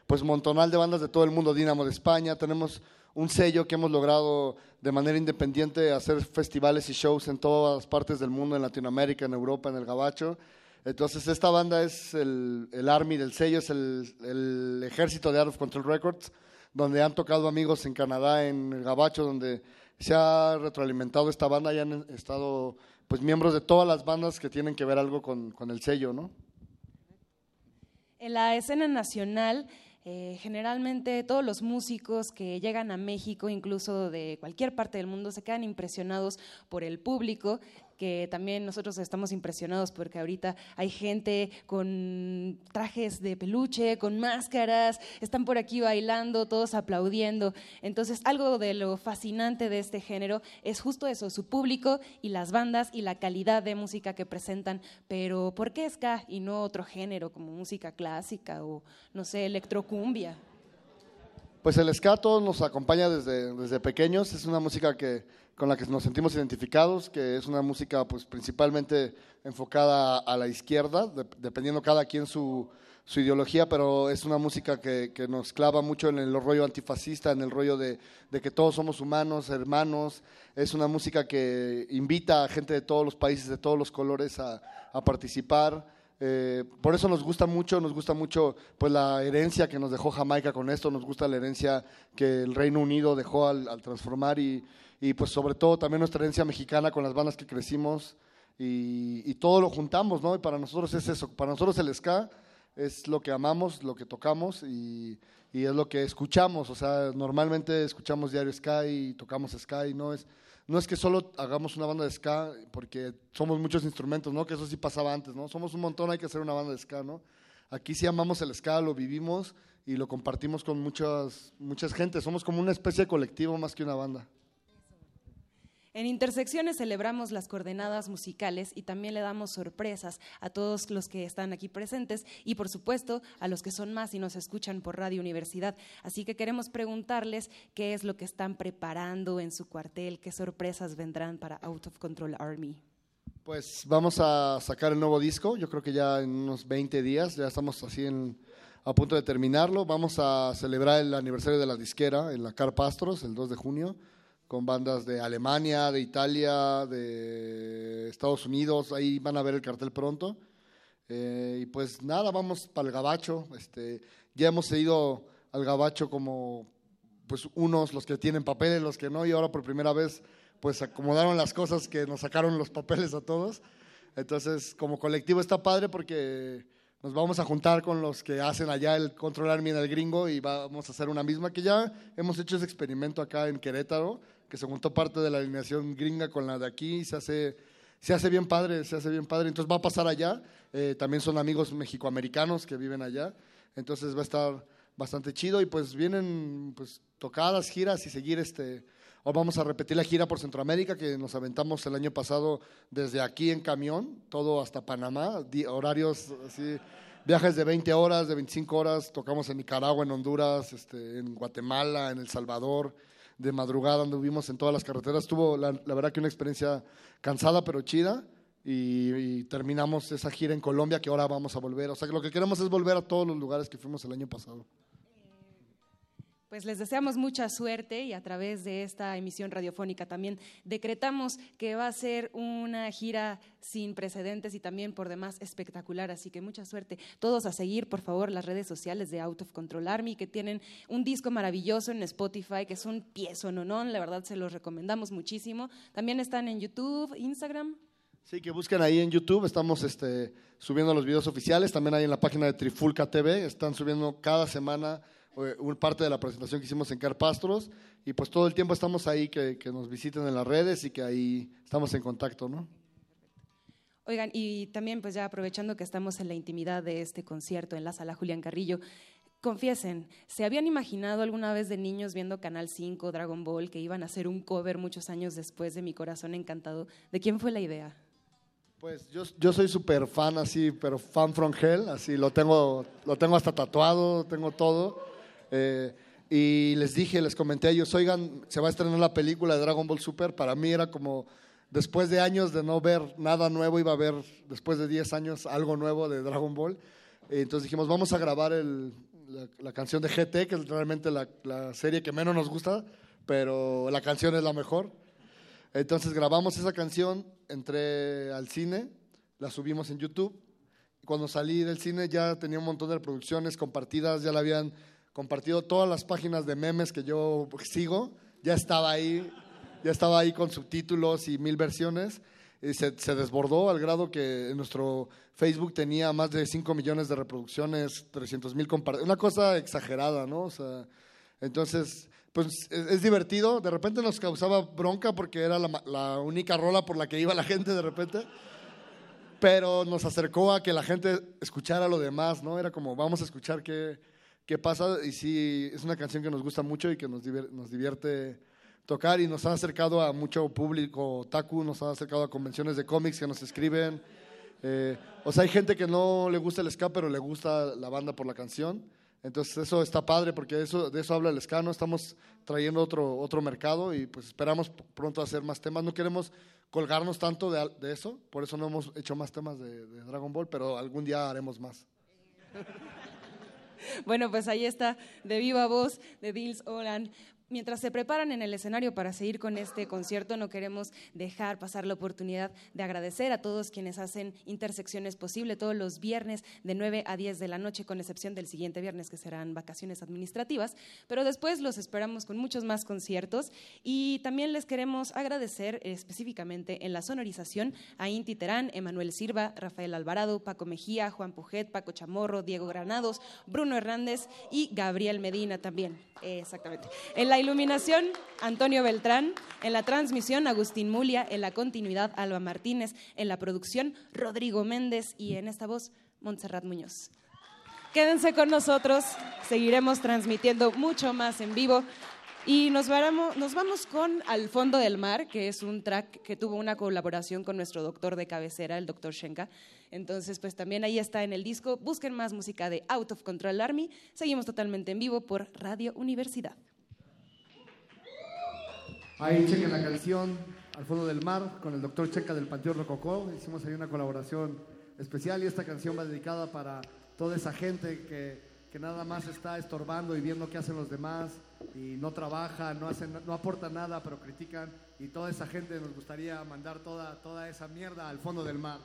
pues montonal de bandas de todo el mundo, Dinamo de España. Tenemos un sello que hemos logrado de manera independiente hacer festivales y shows en todas partes del mundo, en Latinoamérica, en Europa, en el Gabacho. Entonces esta banda es el, el Army del sello, es el, el ejército de Out of Control Records, donde han tocado amigos en Canadá, en el Gabacho, donde se ha retroalimentado esta banda y han estado pues miembros de todas las bandas que tienen que ver algo con, con el sello, ¿no? En la escena nacional, eh, generalmente todos los músicos que llegan a México, incluso de cualquier parte del mundo, se quedan impresionados por el público que también nosotros estamos impresionados porque ahorita hay gente con trajes de peluche, con máscaras, están por aquí bailando, todos aplaudiendo. Entonces, algo de lo fascinante de este género es justo eso, su público y las bandas y la calidad de música que presentan. Pero, ¿por qué ska y no otro género como música clásica o, no sé, electrocumbia? Pues el ska nos acompaña desde, desde pequeños, es una música que, con la que nos sentimos identificados, que es una música pues principalmente enfocada a la izquierda, de- dependiendo cada quien su, su ideología, pero es una música que, que nos clava mucho en el rollo antifascista, en el rollo de, de que todos somos humanos, hermanos, es una música que invita a gente de todos los países, de todos los colores a, a participar. Eh, por eso nos gusta mucho, nos gusta mucho pues la herencia que nos dejó Jamaica con esto, nos gusta la herencia que el Reino Unido dejó al, al transformar y, y, pues sobre todo también nuestra herencia mexicana con las bandas que crecimos y, y todo lo juntamos, ¿no? Y para nosotros es eso, para nosotros el ska es lo que amamos, lo que tocamos y, y es lo que escuchamos, o sea, normalmente escuchamos diario ska y tocamos ska y no es, no es que solo hagamos una banda de ska porque somos muchos instrumentos, ¿no? Que eso sí pasaba antes, ¿no? Somos un montón, hay que hacer una banda de ska, ¿no? Aquí sí amamos el ska, lo vivimos y lo compartimos con muchas, muchas gentes. Somos como una especie de colectivo más que una banda. En Intersecciones celebramos las coordenadas musicales y también le damos sorpresas a todos los que están aquí presentes y por supuesto a los que son más y nos escuchan por Radio Universidad. Así que queremos preguntarles qué es lo que están preparando en su cuartel, qué sorpresas vendrán para Out of Control Army. Pues vamos a sacar el nuevo disco, yo creo que ya en unos 20 días, ya estamos así en, a punto de terminarlo. Vamos a celebrar el aniversario de la disquera en la Carpastros el 2 de junio, con bandas de Alemania, de Italia, de Estados Unidos, ahí van a ver el cartel pronto. Eh, y pues nada, vamos para el Gabacho. Este, ya hemos ido al Gabacho como pues unos, los que tienen papeles, los que no, y ahora por primera vez pues acomodaron las cosas que nos sacaron los papeles a todos. Entonces, como colectivo está padre porque nos vamos a juntar con los que hacen allá el Control Army en el gringo y vamos a hacer una misma que ya hemos hecho ese experimento acá en Querétaro, que se juntó parte de la alineación gringa con la de aquí se hace, se hace bien padre, se hace bien padre. Entonces va a pasar allá. Eh, también son amigos mexicoamericanos que viven allá. Entonces va a estar bastante chido y pues vienen pues tocadas, giras y seguir este o vamos a repetir la gira por Centroamérica que nos aventamos el año pasado desde aquí en camión, todo hasta Panamá, horarios así, viajes de 20 horas, de 25 horas, tocamos en Nicaragua, en Honduras, este, en Guatemala, en El Salvador, de madrugada anduvimos en todas las carreteras, tuvo la, la verdad que una experiencia cansada pero chida. Y terminamos esa gira en Colombia que ahora vamos a volver. O sea que lo que queremos es volver a todos los lugares que fuimos el año pasado. Pues les deseamos mucha suerte y a través de esta emisión radiofónica también decretamos que va a ser una gira sin precedentes y también por demás espectacular. Así que mucha suerte. Todos a seguir, por favor, las redes sociales de Out of Control Army, que tienen un disco maravilloso en Spotify, que es un piezo, no, no, la verdad se los recomendamos muchísimo. También están en YouTube, Instagram. Sí, que busquen ahí en YouTube, estamos este, subiendo los videos oficiales, también ahí en la página de Trifulca TV, están subiendo cada semana una parte de la presentación que hicimos en Carpastros y pues todo el tiempo estamos ahí, que, que nos visiten en las redes y que ahí estamos en contacto, ¿no? Oigan, y también pues ya aprovechando que estamos en la intimidad de este concierto en la sala Julián Carrillo, confiesen, ¿se habían imaginado alguna vez de niños viendo Canal 5, Dragon Ball, que iban a hacer un cover muchos años después de Mi Corazón Encantado? ¿De quién fue la idea? Pues yo, yo soy súper fan así, pero fan from hell, así lo tengo, lo tengo hasta tatuado, tengo todo. Eh, y les dije, les comenté a ellos, oigan, se va a estrenar la película de Dragon Ball Super. Para mí era como, después de años de no ver nada nuevo, iba a ver, después de 10 años, algo nuevo de Dragon Ball. Y entonces dijimos, vamos a grabar el, la, la canción de GT, que es realmente la, la serie que menos nos gusta, pero la canción es la mejor. Entonces grabamos esa canción, entré al cine, la subimos en YouTube. Cuando salí del cine ya tenía un montón de reproducciones compartidas, ya la habían compartido todas las páginas de memes que yo sigo, ya estaba ahí, ya estaba ahí con subtítulos y mil versiones. Y se, desbordó al grado que nuestro Facebook tenía más de 5 millones de reproducciones, 300 mil compartidos. Una cosa exagerada, ¿no? O sea, entonces, pues es, divertido. De repente nos causaba bronca porque era la, la única rola por la que iba la gente de repente. Pero nos acercó a que la gente escuchara lo demás, ¿no? Era como, vamos a escuchar qué, qué pasa. Y sí, es una canción que nos gusta mucho y que nos, divier- nos divierte tocar. Y nos ha acercado a mucho público otaku, nos ha acercado a convenciones de cómics que nos escriben. Eh, o sea, hay gente que no le gusta el ska, pero le gusta la banda por la canción. Entonces eso está padre porque eso, de eso habla el ska, ¿no? Estamos trayendo otro, otro mercado y pues esperamos pronto hacer más temas. No queremos colgarnos tanto de, de eso, por eso no hemos hecho más temas de, de Dragon Ball, pero algún día haremos más. Bueno, pues ahí está, de viva voz, de Dils Olan. Mientras se preparan en el escenario para seguir con este concierto, no queremos dejar pasar la oportunidad de agradecer a todos quienes hacen intersecciones posible todos los viernes de 9 a 10 de la noche, con excepción del siguiente viernes que serán vacaciones administrativas. Pero después los esperamos con muchos más conciertos y también les queremos agradecer específicamente en la sonorización a Inti Terán, Emanuel Silva, Rafael Alvarado, Paco Mejía, Juan Pujet, Paco Chamorro, Diego Granados, Bruno Hernández y Gabriel Medina también. Exactamente. En la iluminación, Antonio Beltrán. En la transmisión, Agustín Mulia. En la continuidad, Alba Martínez. En la producción, Rodrigo Méndez. Y en esta voz, Montserrat Muñoz. Quédense con nosotros. Seguiremos transmitiendo mucho más en vivo. Y nos vamos, nos vamos con Al Fondo del Mar, que es un track que tuvo una colaboración con nuestro doctor de cabecera, el doctor Shenka. Entonces, pues también ahí está en el disco. Busquen más música de Out of Control Army. Seguimos totalmente en vivo por Radio Universidad. Ahí chequen la canción Al fondo del mar con el doctor Checa del Panteón Rococó. Hicimos ahí una colaboración especial y esta canción va dedicada para toda esa gente que, que nada más está estorbando y viendo qué hacen los demás y no trabaja, no, hacen, no aporta nada, pero critican. Y toda esa gente nos gustaría mandar toda, toda esa mierda al fondo del mar.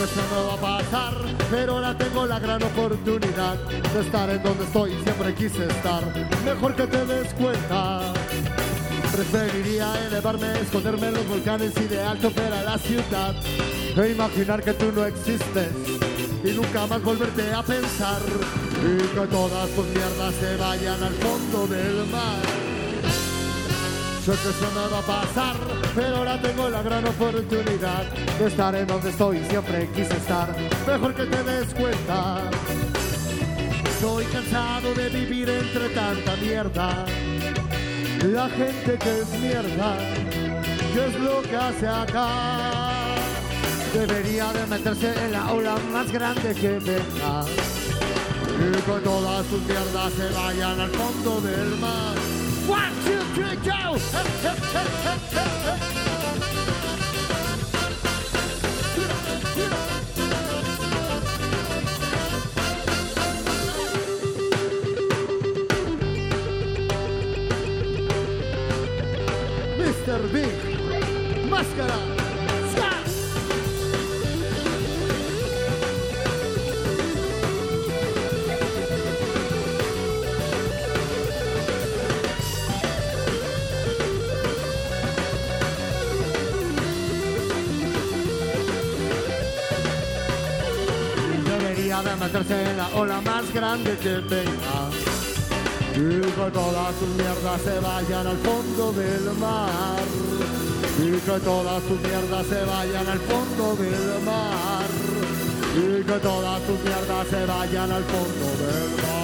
Que eso no va a pasar, pero ahora tengo la gran oportunidad de estar en donde estoy siempre quise estar. Mejor que te des cuenta. Preferiría elevarme, esconderme en los volcanes y de alto ver a la ciudad. E imaginar que tú no existes y nunca más volverte a pensar. Y que todas tus mierdas se vayan al fondo del mar. Sé que eso no va a pasar, pero ahora tengo la gran oportunidad de estar en donde estoy siempre quise estar. Mejor que te des cuenta. Estoy cansado de vivir entre tanta mierda. La gente que es mierda, ¿qué es lo que hace acá? Debería de meterse en la ola más grande que venga. Y que todas sus mierdas se vayan al fondo del mar. One, two, three, go! Mr. Big Mascara Meterse en la más grande que venga. Y que todas sus mierdas se vayan al fondo del mar. Y que todas sus mierdas se vayan al fondo del mar. Y que todas sus mierdas se vayan al fondo del mar.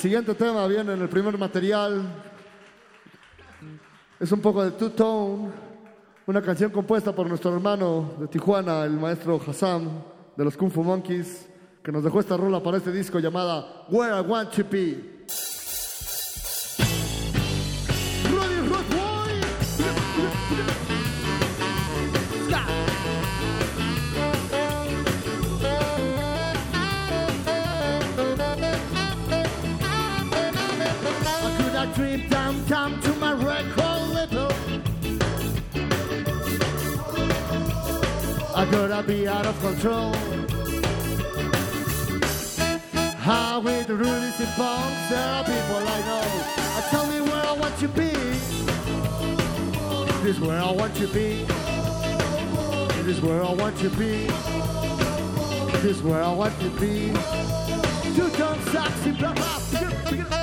Siguiente tema viene en el primer material. Es un poco de Two Tone, una canción compuesta por nuestro hermano de Tijuana, el maestro Hassam de los Kung Fu Monkeys, que nos dejó esta rola para este disco llamada Where I Want to Be. Be out of control. How with the rules and bongs, there are people I know. I tell me where I want to be. This is where I want to be. This is where I want to be. This is where I want to be. Two tone sexy, blah blah.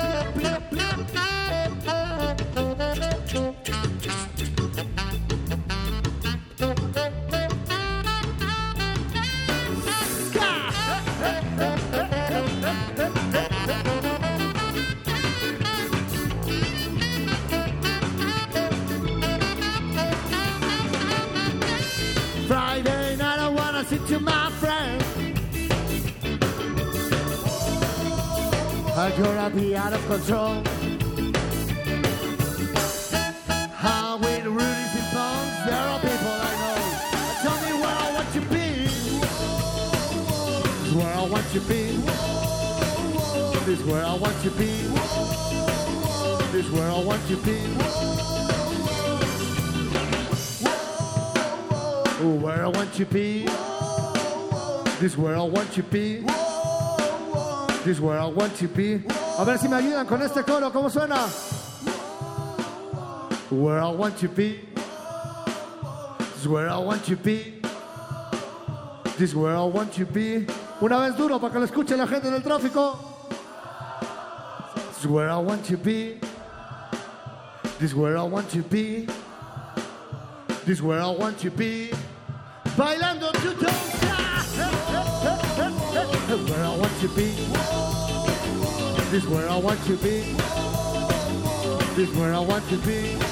I wanna my friends. I'm gonna be out of control. How with Rudy's and Bones, there are people I know. Tell me where I want to be. This is where I want to be. This is where I want to be. This is where I want to be. Where I want to be. This is where I want to be. This is where I want to be. A ver si me ayudan con este coro, ¿cómo suena? Where I want to be. This is where I want to be. This is where I want to be. Una vez duro para que lo escuche la gente del tráfico. This is where I want to be. This is where I want to be. This is where I want to be. Bailando two tones. Where I want to be. This is where I want to be. This is where I want to be.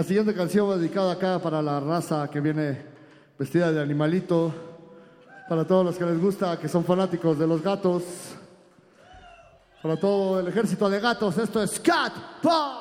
La siguiente canción va dedicada acá para la raza que viene vestida de animalito, para todos los que les gusta, que son fanáticos de los gatos, para todo el ejército de gatos, esto es Cat Pop.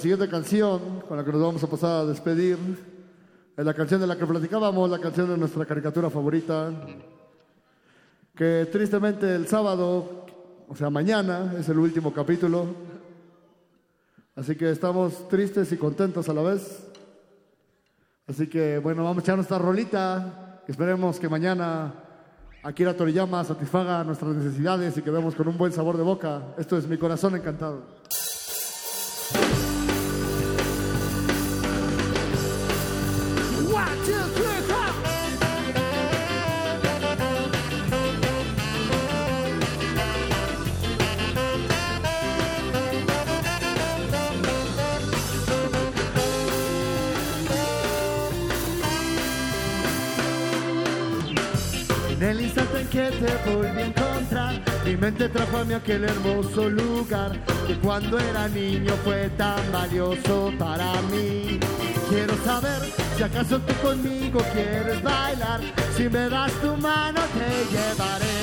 Siguiente canción con la que nos vamos a pasar a despedir es la canción de la que platicábamos, la canción de nuestra caricatura favorita, que tristemente el sábado, o sea, mañana, es el último capítulo. Así que estamos tristes y contentos a la vez. Así que, bueno, vamos a echar nuestra rolita. Esperemos que mañana Akira Toriyama satisfaga nuestras necesidades y quedemos con un buen sabor de boca. Esto es mi corazón encantado. Que te volví a encontrar, mi mente trajo a mí aquel hermoso lugar que cuando era niño fue tan valioso para mí. Quiero saber si acaso tú conmigo quieres bailar. Si me das tu mano te llevaré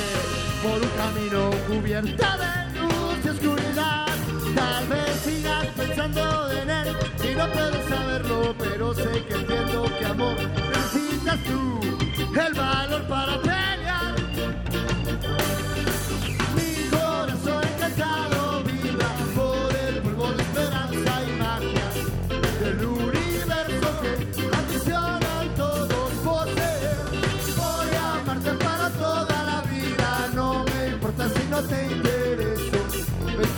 por un camino cubierto de luz y oscuridad. Tal vez sigas pensando en él y no puedo saberlo, pero sé que entiendo que amor necesitas tú el valor para pelear.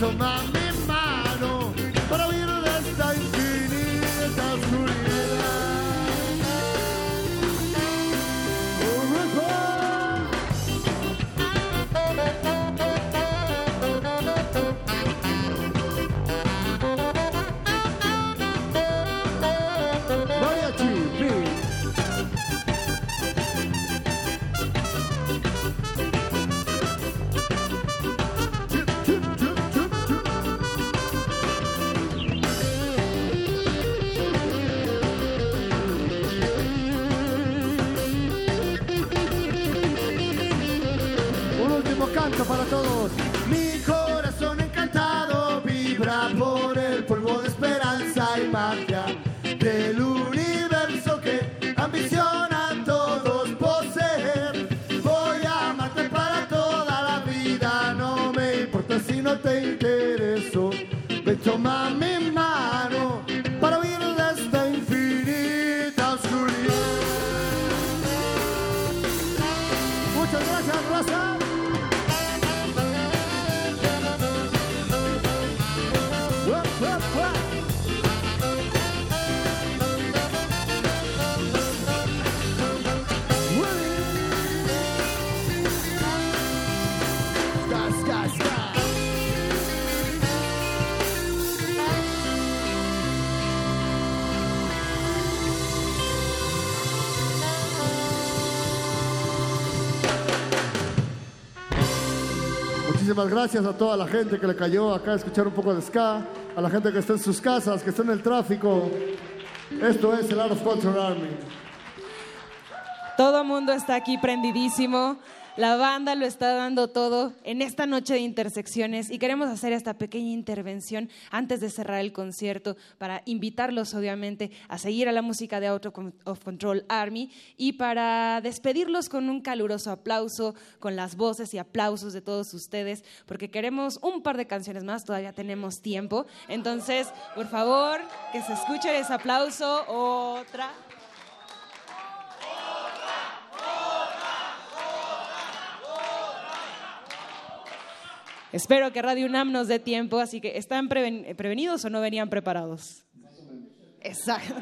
Me toma Muchísimas gracias a toda la gente que le cayó acá a escuchar un poco de ska, a la gente que está en sus casas, que está en el tráfico. Esto es el Art of Army. Todo mundo está aquí prendidísimo. La banda lo está dando todo en esta noche de intersecciones y queremos hacer esta pequeña intervención antes de cerrar el concierto para invitarlos obviamente a seguir a la música de Out of Control Army y para despedirlos con un caluroso aplauso, con las voces y aplausos de todos ustedes, porque queremos un par de canciones más, todavía tenemos tiempo. Entonces, por favor, que se escuche ese aplauso. Otra. Espero que Radio UNAM nos dé tiempo, así que ¿están preven- prevenidos o no venían preparados? Exacto.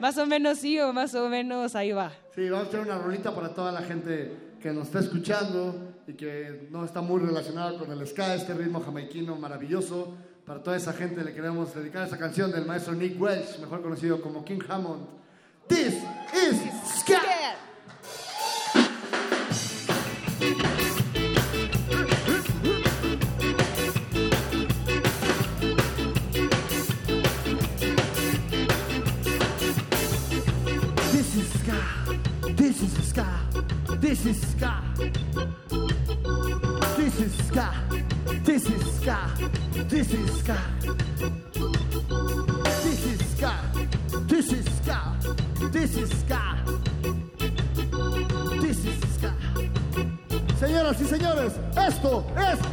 Más o menos sí o más o menos ahí va. Sí, vamos a hacer una rolita para toda la gente que nos está escuchando y que no está muy relacionada con el ska, este ritmo jamaiquino maravilloso. Para toda esa gente le queremos dedicar esa canción del maestro Nick Welch, mejor conocido como King Hammond. This is ska. This is ska. This is ska. This is ska. This is ska. This is ska. This is ska. This is ska. This is ska. Señoras y señores, esto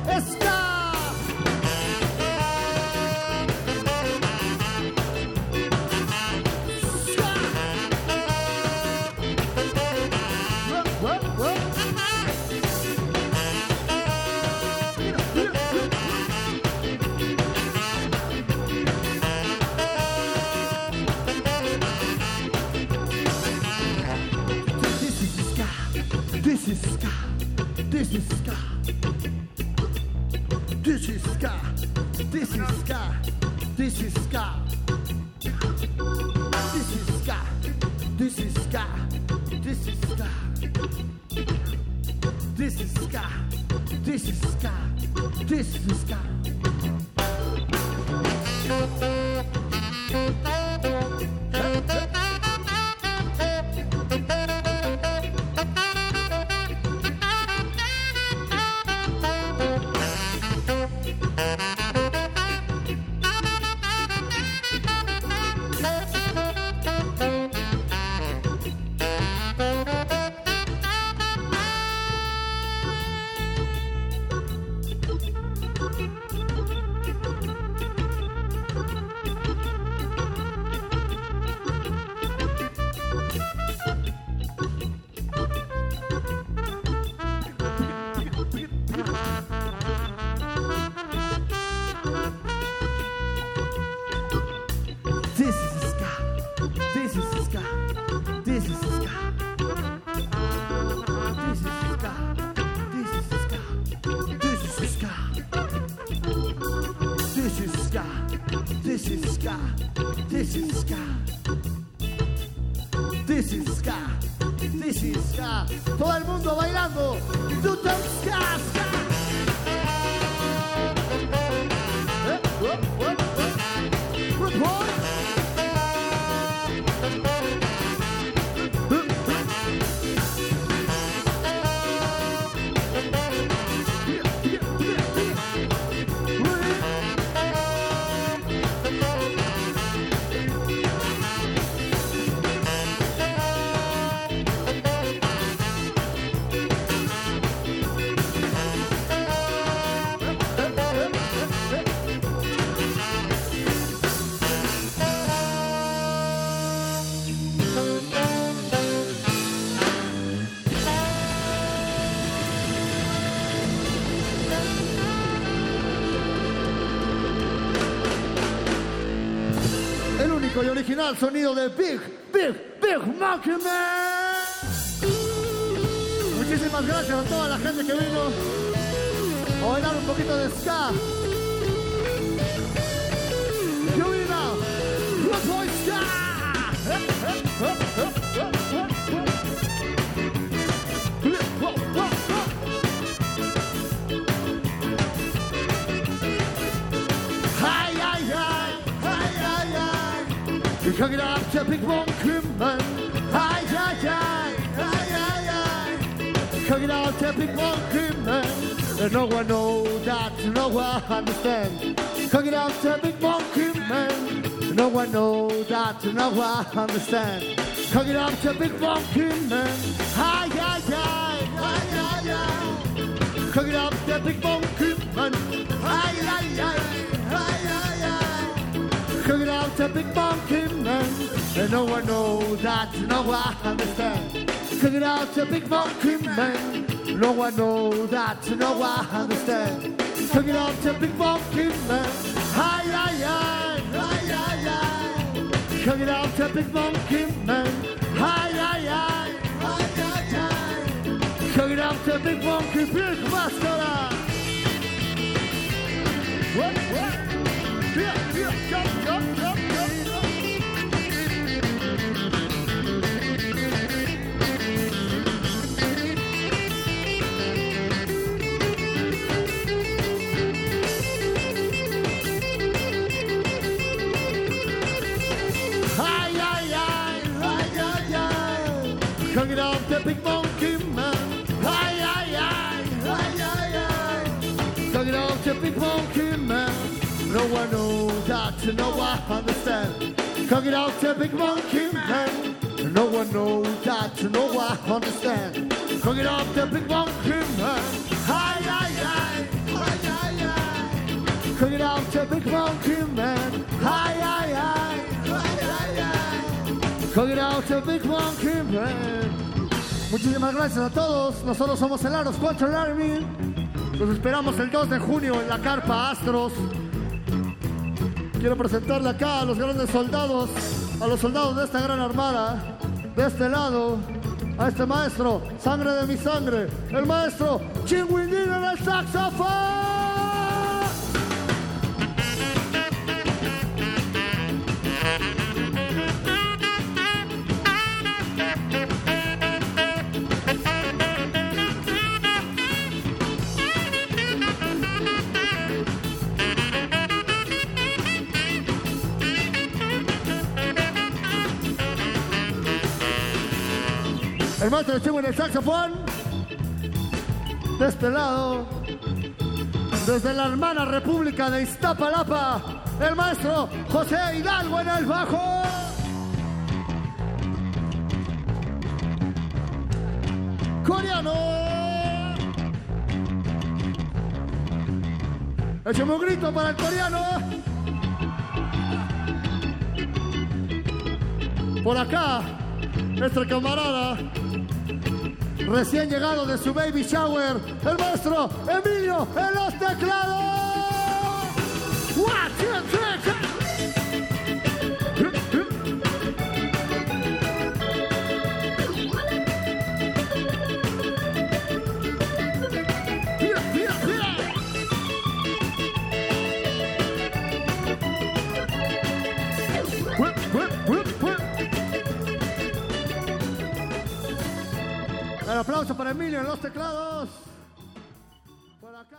es ska. This is ska. This is ska. This is ska. This is ska. This is ska. This is ska. This is ska. This is ska. This is. This is. Original sonido de Big, Big, Big Monkey Man. Muchísimas gracias a toda la gente que vino a bailar un poquito de ska. kan gidder op til at pikke vogn købmand. Hej, hej, hej, hej, hej, hej. Kan gidder op til at pikke vogn. No one know that, no one understand. Kan gidder op til at pikke. No one know that, no one understand. Kan gidder op til at pikke vogn købmand. Hej, hej, hej, hej, hej, hej. Kan gidder op til at pikke vogn købmand. Hej. Cook it out to big monkey man. And no one know that, no one understand. Cook it out to big monkey man. No one know that, no one understand. Cook it out to big monkey man. Hi, hi, hi, hi, hi, hi. Cook it out to big monkey man. Hi, hi, hi, hi, hi, hi. Cook it out to big monkey, big mascara. Big monkey man. No one knows that, no one understand. Cook it out, the big monkey man. No one knows that, no one understand. Cook it up, the big monkey man. Hi, hi, hi, hi, hi, hi. Cook it out, the big monkey man. Hi, hi, hi, hi, hi, hi. Cook it out, the big monkey man. Muchísimas gracias a todos. Nosotros somos el Aros Control Army. Los esperamos el 2 de junio en la Carpa Astros. Quiero presentarle acá a los grandes soldados, a los soldados de esta gran armada. De este lado, a este maestro, sangre de mi sangre, el maestro Chingüindín en el saxofón. El maestro Chivo en el saxofón. De este lado, desde la hermana República de Iztapalapa, el maestro José Hidalgo en el bajo. Coreano. Échame un grito para el coreano. Por acá, nuestra camarada, recién llegado de su baby shower, el maestro Emilio en los teclados. Aplauso para Emilio en los teclados. Por acá.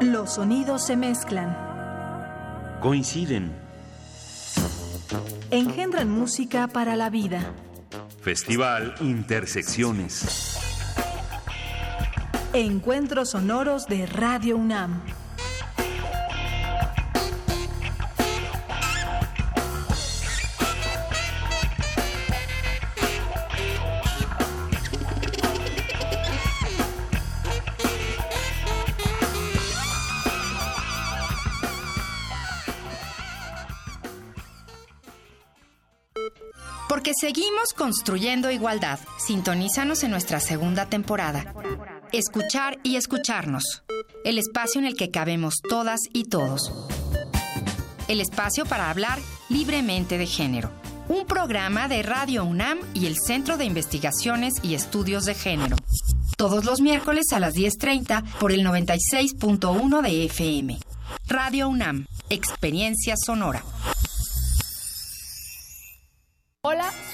Los sonidos se mezclan, Coinciden. engendran música para la vida. Festival Intersecciones. Encuentros sonoros de Radio UNAM. Porque seguimos construyendo igualdad. Sintonízanos en nuestra segunda temporada. Escuchar y escucharnos. El espacio en el que cabemos todas y todos. El espacio para hablar libremente de género. Un programa de Radio UNAM y el Centro de Investigaciones y Estudios de Género. Todos los miércoles a las 10.30 por el 96.1 de FM. Radio UNAM. Experiencia sonora.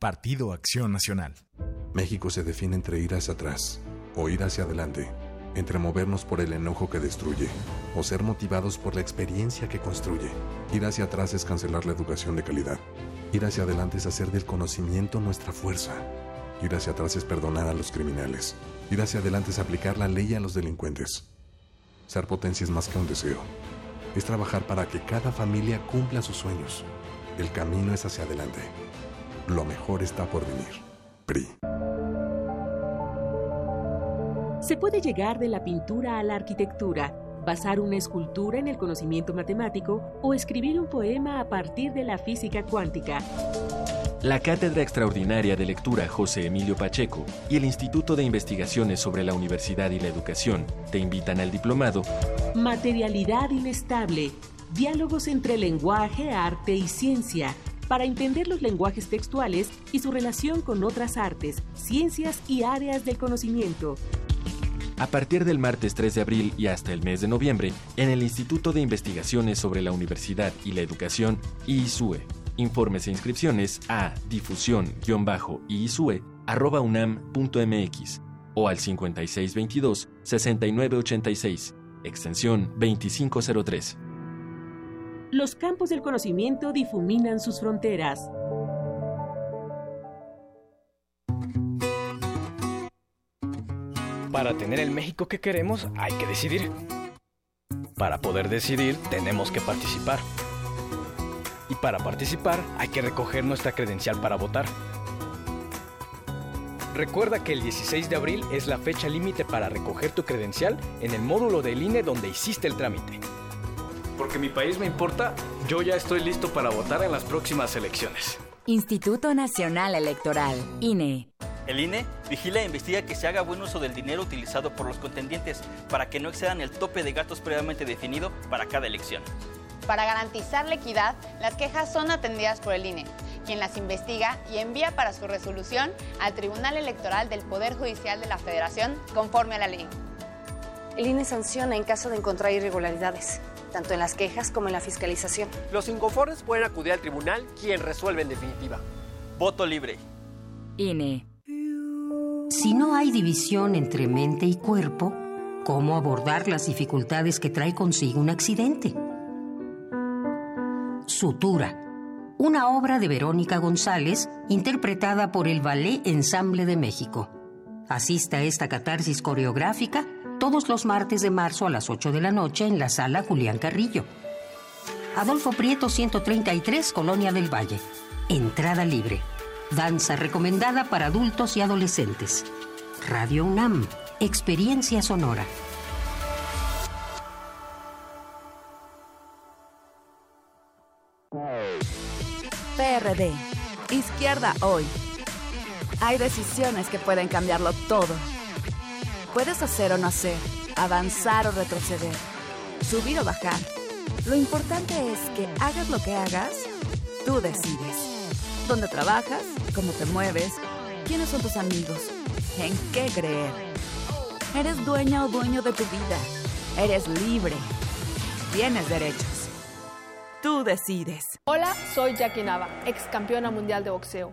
Partido Acción Nacional. México se define entre ir hacia atrás o ir hacia adelante, entre movernos por el enojo que destruye o ser motivados por la experiencia que construye. Ir hacia atrás es cancelar la educación de calidad. Ir hacia adelante es hacer del conocimiento nuestra fuerza. Ir hacia atrás es perdonar a los criminales. Ir hacia adelante es aplicar la ley a los delincuentes. Ser potencia es más que un deseo. Es trabajar para que cada familia cumpla sus sueños. El camino es hacia adelante. Lo mejor está por venir. PRI. Se puede llegar de la pintura a la arquitectura, basar una escultura en el conocimiento matemático o escribir un poema a partir de la física cuántica. La Cátedra Extraordinaria de Lectura José Emilio Pacheco y el Instituto de Investigaciones sobre la Universidad y la Educación te invitan al diplomado Materialidad inestable. Diálogos entre lenguaje, arte y ciencia para entender los lenguajes textuales y su relación con otras artes, ciencias y áreas del conocimiento. A partir del martes 3 de abril y hasta el mes de noviembre, en el Instituto de Investigaciones sobre la Universidad y la Educación, IISUE. Informes e inscripciones a difusión-iisue.unam.mx o al 5622-6986, extensión 2503. Los campos del conocimiento difuminan sus fronteras. Para tener el México que queremos hay que decidir. Para poder decidir tenemos que participar. Y para participar hay que recoger nuestra credencial para votar. Recuerda que el 16 de abril es la fecha límite para recoger tu credencial en el módulo del INE donde hiciste el trámite. Porque mi país me importa, yo ya estoy listo para votar en las próximas elecciones. Instituto Nacional Electoral, INE. El INE vigila e investiga que se haga buen uso del dinero utilizado por los contendientes para que no excedan el tope de gastos previamente definido para cada elección. Para garantizar la equidad, las quejas son atendidas por el INE, quien las investiga y envía para su resolución al Tribunal Electoral del Poder Judicial de la Federación conforme a la ley. El INE sanciona en caso de encontrar irregularidades, tanto en las quejas como en la fiscalización. Los inconformes pueden acudir al tribunal, quien resuelve en definitiva. Voto libre. INE. Si no hay división entre mente y cuerpo, ¿cómo abordar las dificultades que trae consigo un accidente? Sutura, una obra de Verónica González interpretada por el Ballet Ensamble de México. Asista a esta catarsis coreográfica todos los martes de marzo a las 8 de la noche en la sala Julián Carrillo. Adolfo Prieto 133, Colonia del Valle. Entrada libre. Danza recomendada para adultos y adolescentes. Radio UNAM. Experiencia sonora. PRD. Izquierda hoy. Hay decisiones que pueden cambiarlo todo. Puedes hacer o no hacer, avanzar o retroceder, subir o bajar. Lo importante es que hagas lo que hagas, tú decides. ¿Dónde trabajas? ¿Cómo te mueves? ¿Quiénes son tus amigos? ¿En qué creer? Eres dueña o dueño de tu vida. Eres libre. Tienes derechos. Tú decides. Hola, soy Jackie Nava, ex campeona mundial de boxeo.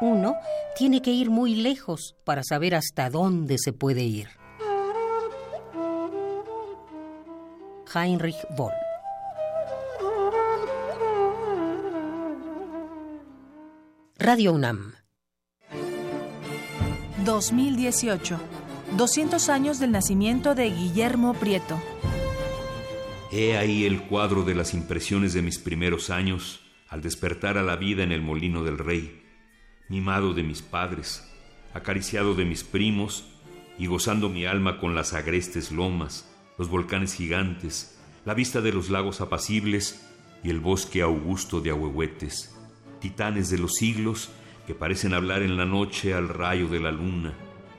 Uno tiene que ir muy lejos para saber hasta dónde se puede ir. Heinrich Boll. Radio UNAM. 2018. 200 años del nacimiento de Guillermo Prieto. He ahí el cuadro de las impresiones de mis primeros años al despertar a la vida en el molino del rey, mimado de mis padres, acariciado de mis primos y gozando mi alma con las agrestes lomas, los volcanes gigantes, la vista de los lagos apacibles y el bosque augusto de ahuehuetes, titanes de los siglos que parecen hablar en la noche al rayo de la luna,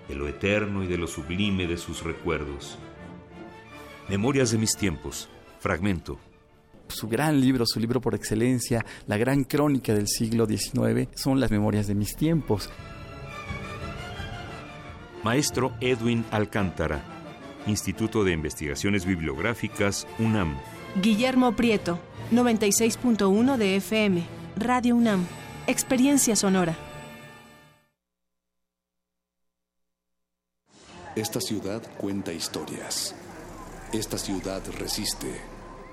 de lo eterno y de lo sublime de sus recuerdos. Memorias de mis tiempos, fragmento. Su gran libro, su libro por excelencia, la gran crónica del siglo XIX, son las memorias de mis tiempos. Maestro Edwin Alcántara, Instituto de Investigaciones Bibliográficas, UNAM. Guillermo Prieto, 96.1 de FM, Radio UNAM, Experiencia Sonora. Esta ciudad cuenta historias. Esta ciudad resiste.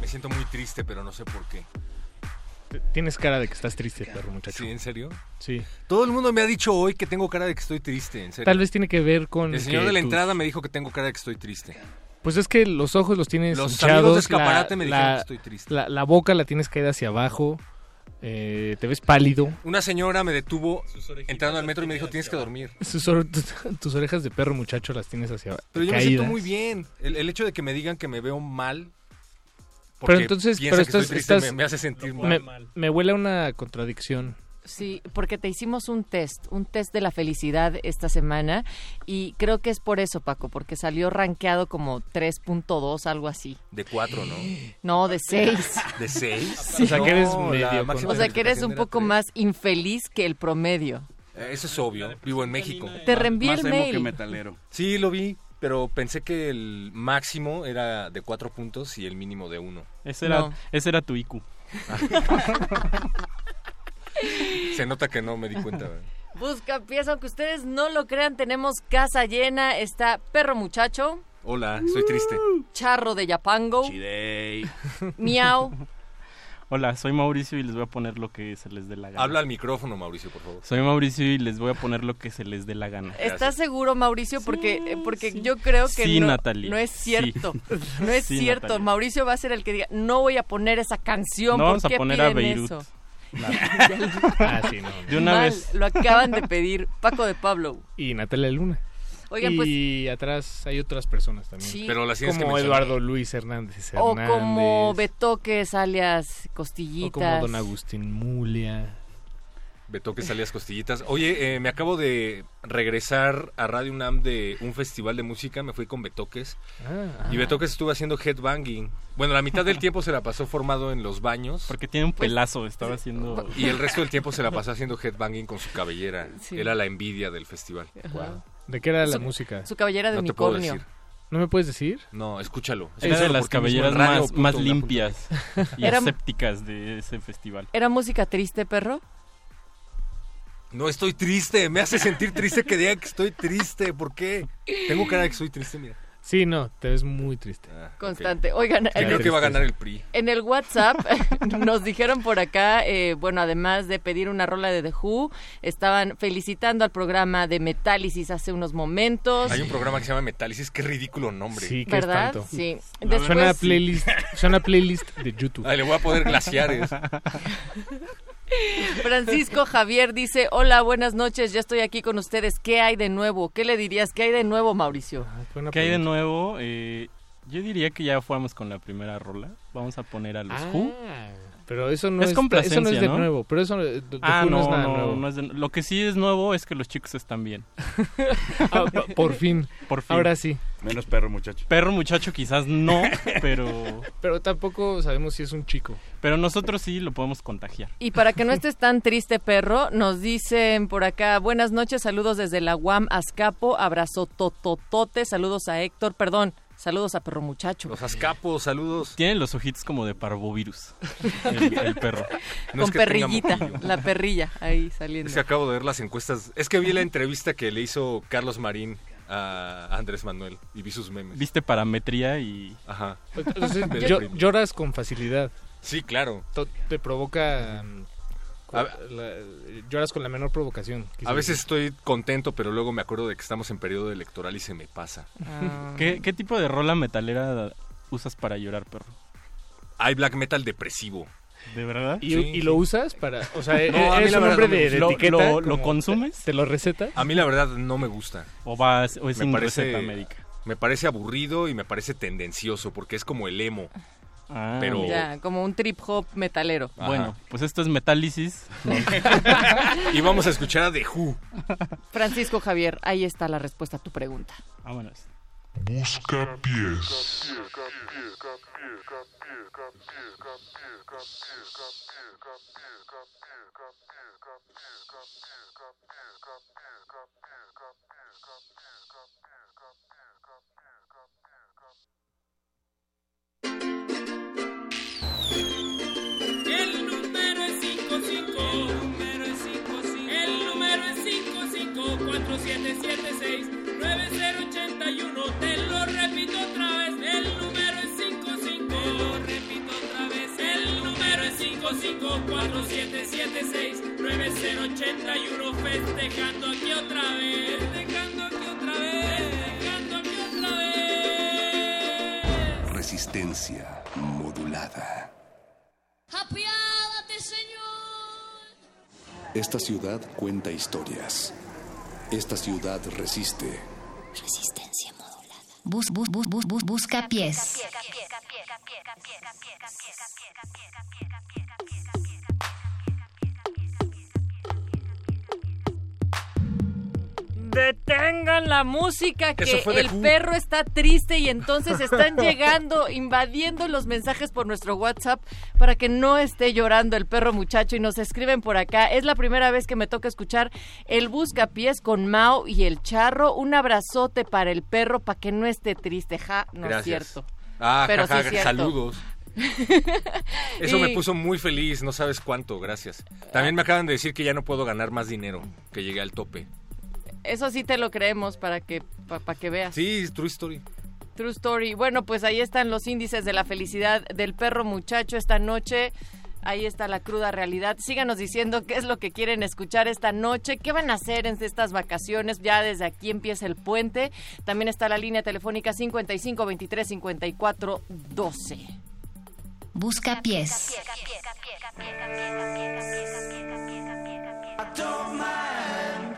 Me siento muy triste, pero no sé por qué. Tienes cara de que estás triste, perro muchacho. ¿Sí, en serio? Sí. Todo el mundo me ha dicho hoy que tengo cara de que estoy triste, en serio. Tal vez tiene que ver con. El señor que de la tus- entrada me dijo que tengo cara de que estoy triste. Pues es que los ojos los tienes Los hinchados, amigos de escaparate la- me dijeron la- que estoy triste. La, la boca la tienes caída hacia abajo, eh, te ves pálido. Una señora me detuvo entrando al metro y me dijo, tienes que dormir. Sus or- tus, orejas de perro muchacho las tienes hacia Pero yo me siento muy bien. El, el hecho de que me digan que me veo mal... Pero porque entonces, piensa pero que estoy estás, triste, estás- me, me hace sentir mal. me, me huele a una contradicción. Sí, porque te hicimos un test, un test de la felicidad esta semana y creo que es por eso, Paco, porque salió rankeado como 3.2, algo así. De cuatro, ¿no? No, de 6. ¿De seis? Sí. O sea, que eres No, medio O sea, que eres un poco más infeliz que el promedio. Eso es obvio. Vivo en México. Te reenvié el mail. metalero. Sí, lo vi, pero pensé que el máximo era de cuatro puntos y el mínimo de uno. Ese era, No. ese era tu IQ. Se nota que no me di cuenta. ¿verdad? Busca pies, aunque ustedes no lo crean, tenemos casa llena. Está Perro Muchacho, Hola, estoy triste. Charro de Yapango, Chidey. Miau. Hola, soy Mauricio y les voy a poner lo que se les dé la gana. Habla al micrófono, Mauricio, por favor. Soy Mauricio y les voy a poner lo que se les dé la gana. ¿Estás seguro, Mauricio? Porque, eh, porque yo creo que Sí, no, Natalie, no es sí. cierto. No es Sí, cierto. Natalie. Mauricio va a ser el que diga, no voy a poner esa canción. No ¿Por vamos a poner a Beirut. eso? Ah, sí, no. De una Mal, vez. Lo acaban de pedir. Paco de Pablo. Y Natalia Luna. Oigan, pues- y atrás hay otras personas también. Sí. Pero las tienes que como. Eduardo Luis Hernández O Hernández. como Betoques, alias o como. Don Agustín Mulia. Beto que salías costillitas. Oye, eh, me acabo de regresar a Radio UNAM de un festival de música. Me fui con Betoques. Ah. Y Betoques estuvo haciendo headbanging. Bueno, la mitad del tiempo se la pasó formado en los baños. Porque tiene un pelazo, estaba haciendo... Y el resto del tiempo se la pasó haciendo headbanging con su cabellera. Sí. Era la envidia del festival. ¿De qué era la Su- música? Su cabellera de No te puedo unicornio. decir. ¿No me puedes decir? No, escúchalo. Era de las cabelleras más, más limpias y Era- asépticas de ese festival. ¿Era música triste, perro? No estoy triste, me hace sentir triste que diga que estoy triste. ¿Por qué? Tengo cara de que estoy triste, mira. Sí, no, te ves muy triste. Ah, Constante. Oigan, ok. en creo que va a ganar el PRI. En el WhatsApp nos dijeron por acá, eh, bueno, además de pedir una rola de The Who, estaban felicitando al programa de Metálisis hace unos momentos. Hay un programa que se llama Metálisis, qué ridículo nombre. Sí, qué ¿Verdad? espanto. Sí. Suena a Después, playlist, suena a playlist de YouTube. Ah, le voy a poner glaciares. Francisco Javier dice, hola, buenas noches, ya estoy aquí con ustedes. ¿Qué hay de nuevo? ¿Qué le dirías? ¿Qué hay de nuevo, Mauricio? Buena ¿Qué hay de nuevo? Eh, yo diría que ya fuéramos con la primera rola. Vamos a poner a los Who. Pero eso no Es es, complacencia, eso no es de ¿no? nuevo. Pero eso de, de Ah, no, no, es nada no, nuevo. no es de- lo que sí es nuevo es que los chicos están bien. Ah, por fin. Por fin. Ahora sí. Menos perro muchacho. Perro muchacho quizás no, pero... Pero tampoco sabemos si es un chico. Pero nosotros sí lo podemos contagiar. Y para que no estés tan triste, perro, nos dicen por acá, buenas noches, saludos desde la UAM Azcapo, abrazo tototote, saludos a Héctor, perdón, saludos a perro muchacho. Los Azcapos, saludos. Tiene los ojitos como de parvovirus. El, el perro. No es Con que perrillita, la perrilla ahí saliendo. Es que acabo de ver las encuestas. Es que vi la entrevista que le hizo Carlos Marín a Andrés Manuel y vi sus memes. Viste parametría y... Ajá. Entonces, lloras con facilidad. Sí, claro. Te provoca... A- la- lloras con la menor provocación. A veces decir. estoy contento, pero luego me acuerdo de que estamos en periodo electoral y se me pasa. Ah. ¿Qué, qué tipo de rola metalera usas para llorar, perro? Hay black metal depresivo. ¿De verdad? ¿Y, Sí, y lo usas para...? O sea, No, a mí ¿eres la un hombre de, de ¿Lo- etiqueta? lo- consumes? ¿Te, lo receta? A mí la verdad no me gusta. ¿O, vas, o es Me sin parece- receta médica? Me parece aburrido y me parece tendencioso porque es como el emo. Ah, Pero- Ya, como un trip hop metalero. Ajá. Bueno, pues esto es Metálisis. y vamos a escuchar a The Who. Francisco Javier, ahí está la respuesta a tu pregunta. Vámonos. Busca pies. 55 4776 9081. Te lo repito otra vez. El número es 55. Te lo repito otra vez. El número es 55 4776 9081. Festejando aquí otra vez. Festejando aquí otra vez. Festejando aquí otra vez. Resistencia modulada. Apiádate, Señor. Esta ciudad cuenta historias. Esta ciudad resiste. Resistencia modulada. Bus, bus, bus, bus, bus, busca pies. Detengan la música que el Who. perro está triste y entonces están llegando, invadiendo los mensajes por nuestro WhatsApp para que no esté llorando el perro muchacho y nos escriben por acá. Es la primera vez que me toca escuchar el buscapiés con Mao y el charro. Un abrazote para el perro para que no esté triste. Ja, no es cierto. Ah, Pero jaja, sí es cierto. saludos. Eso Y- me puso muy feliz, no sabes cuánto, gracias. También me acaban de decir que ya no puedo ganar más dinero, que llegué al tope. Eso sí te lo creemos para que, para que veas. Sí, true story. True Story. Bueno, pues ahí están los índices de la felicidad del perro muchacho esta noche. Ahí está la cruda realidad. Síganos diciendo qué es lo que quieren escuchar esta noche, qué van a hacer en estas vacaciones. Ya desde aquí empieza el puente. También está la línea telefónica 55 23 54 12. Busca pies. Sometimes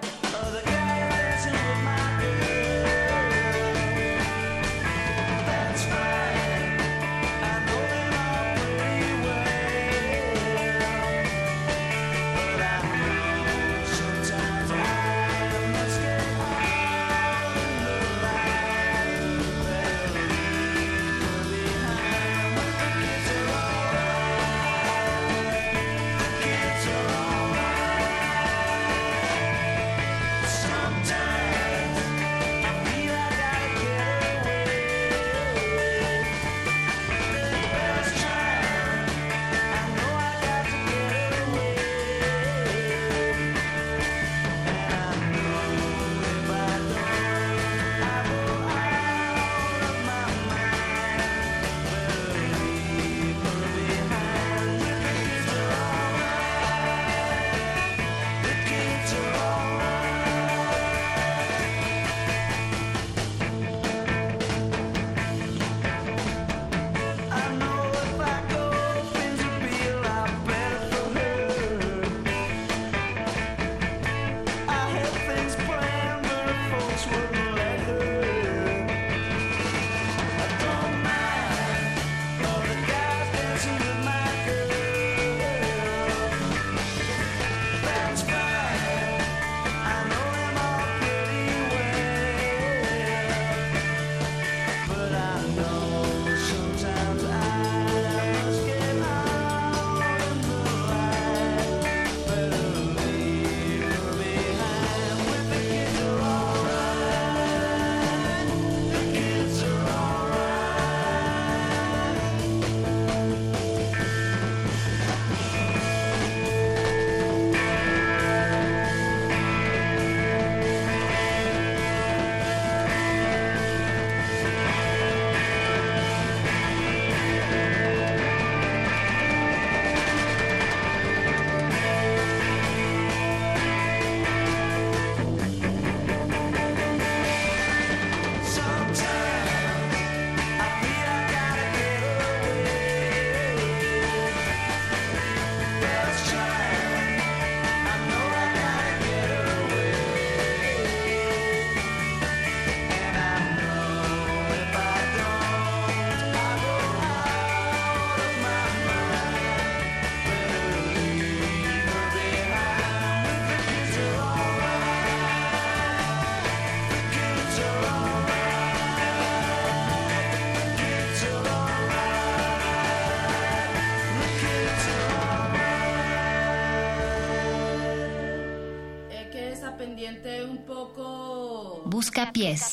siente un poco... Busca pies.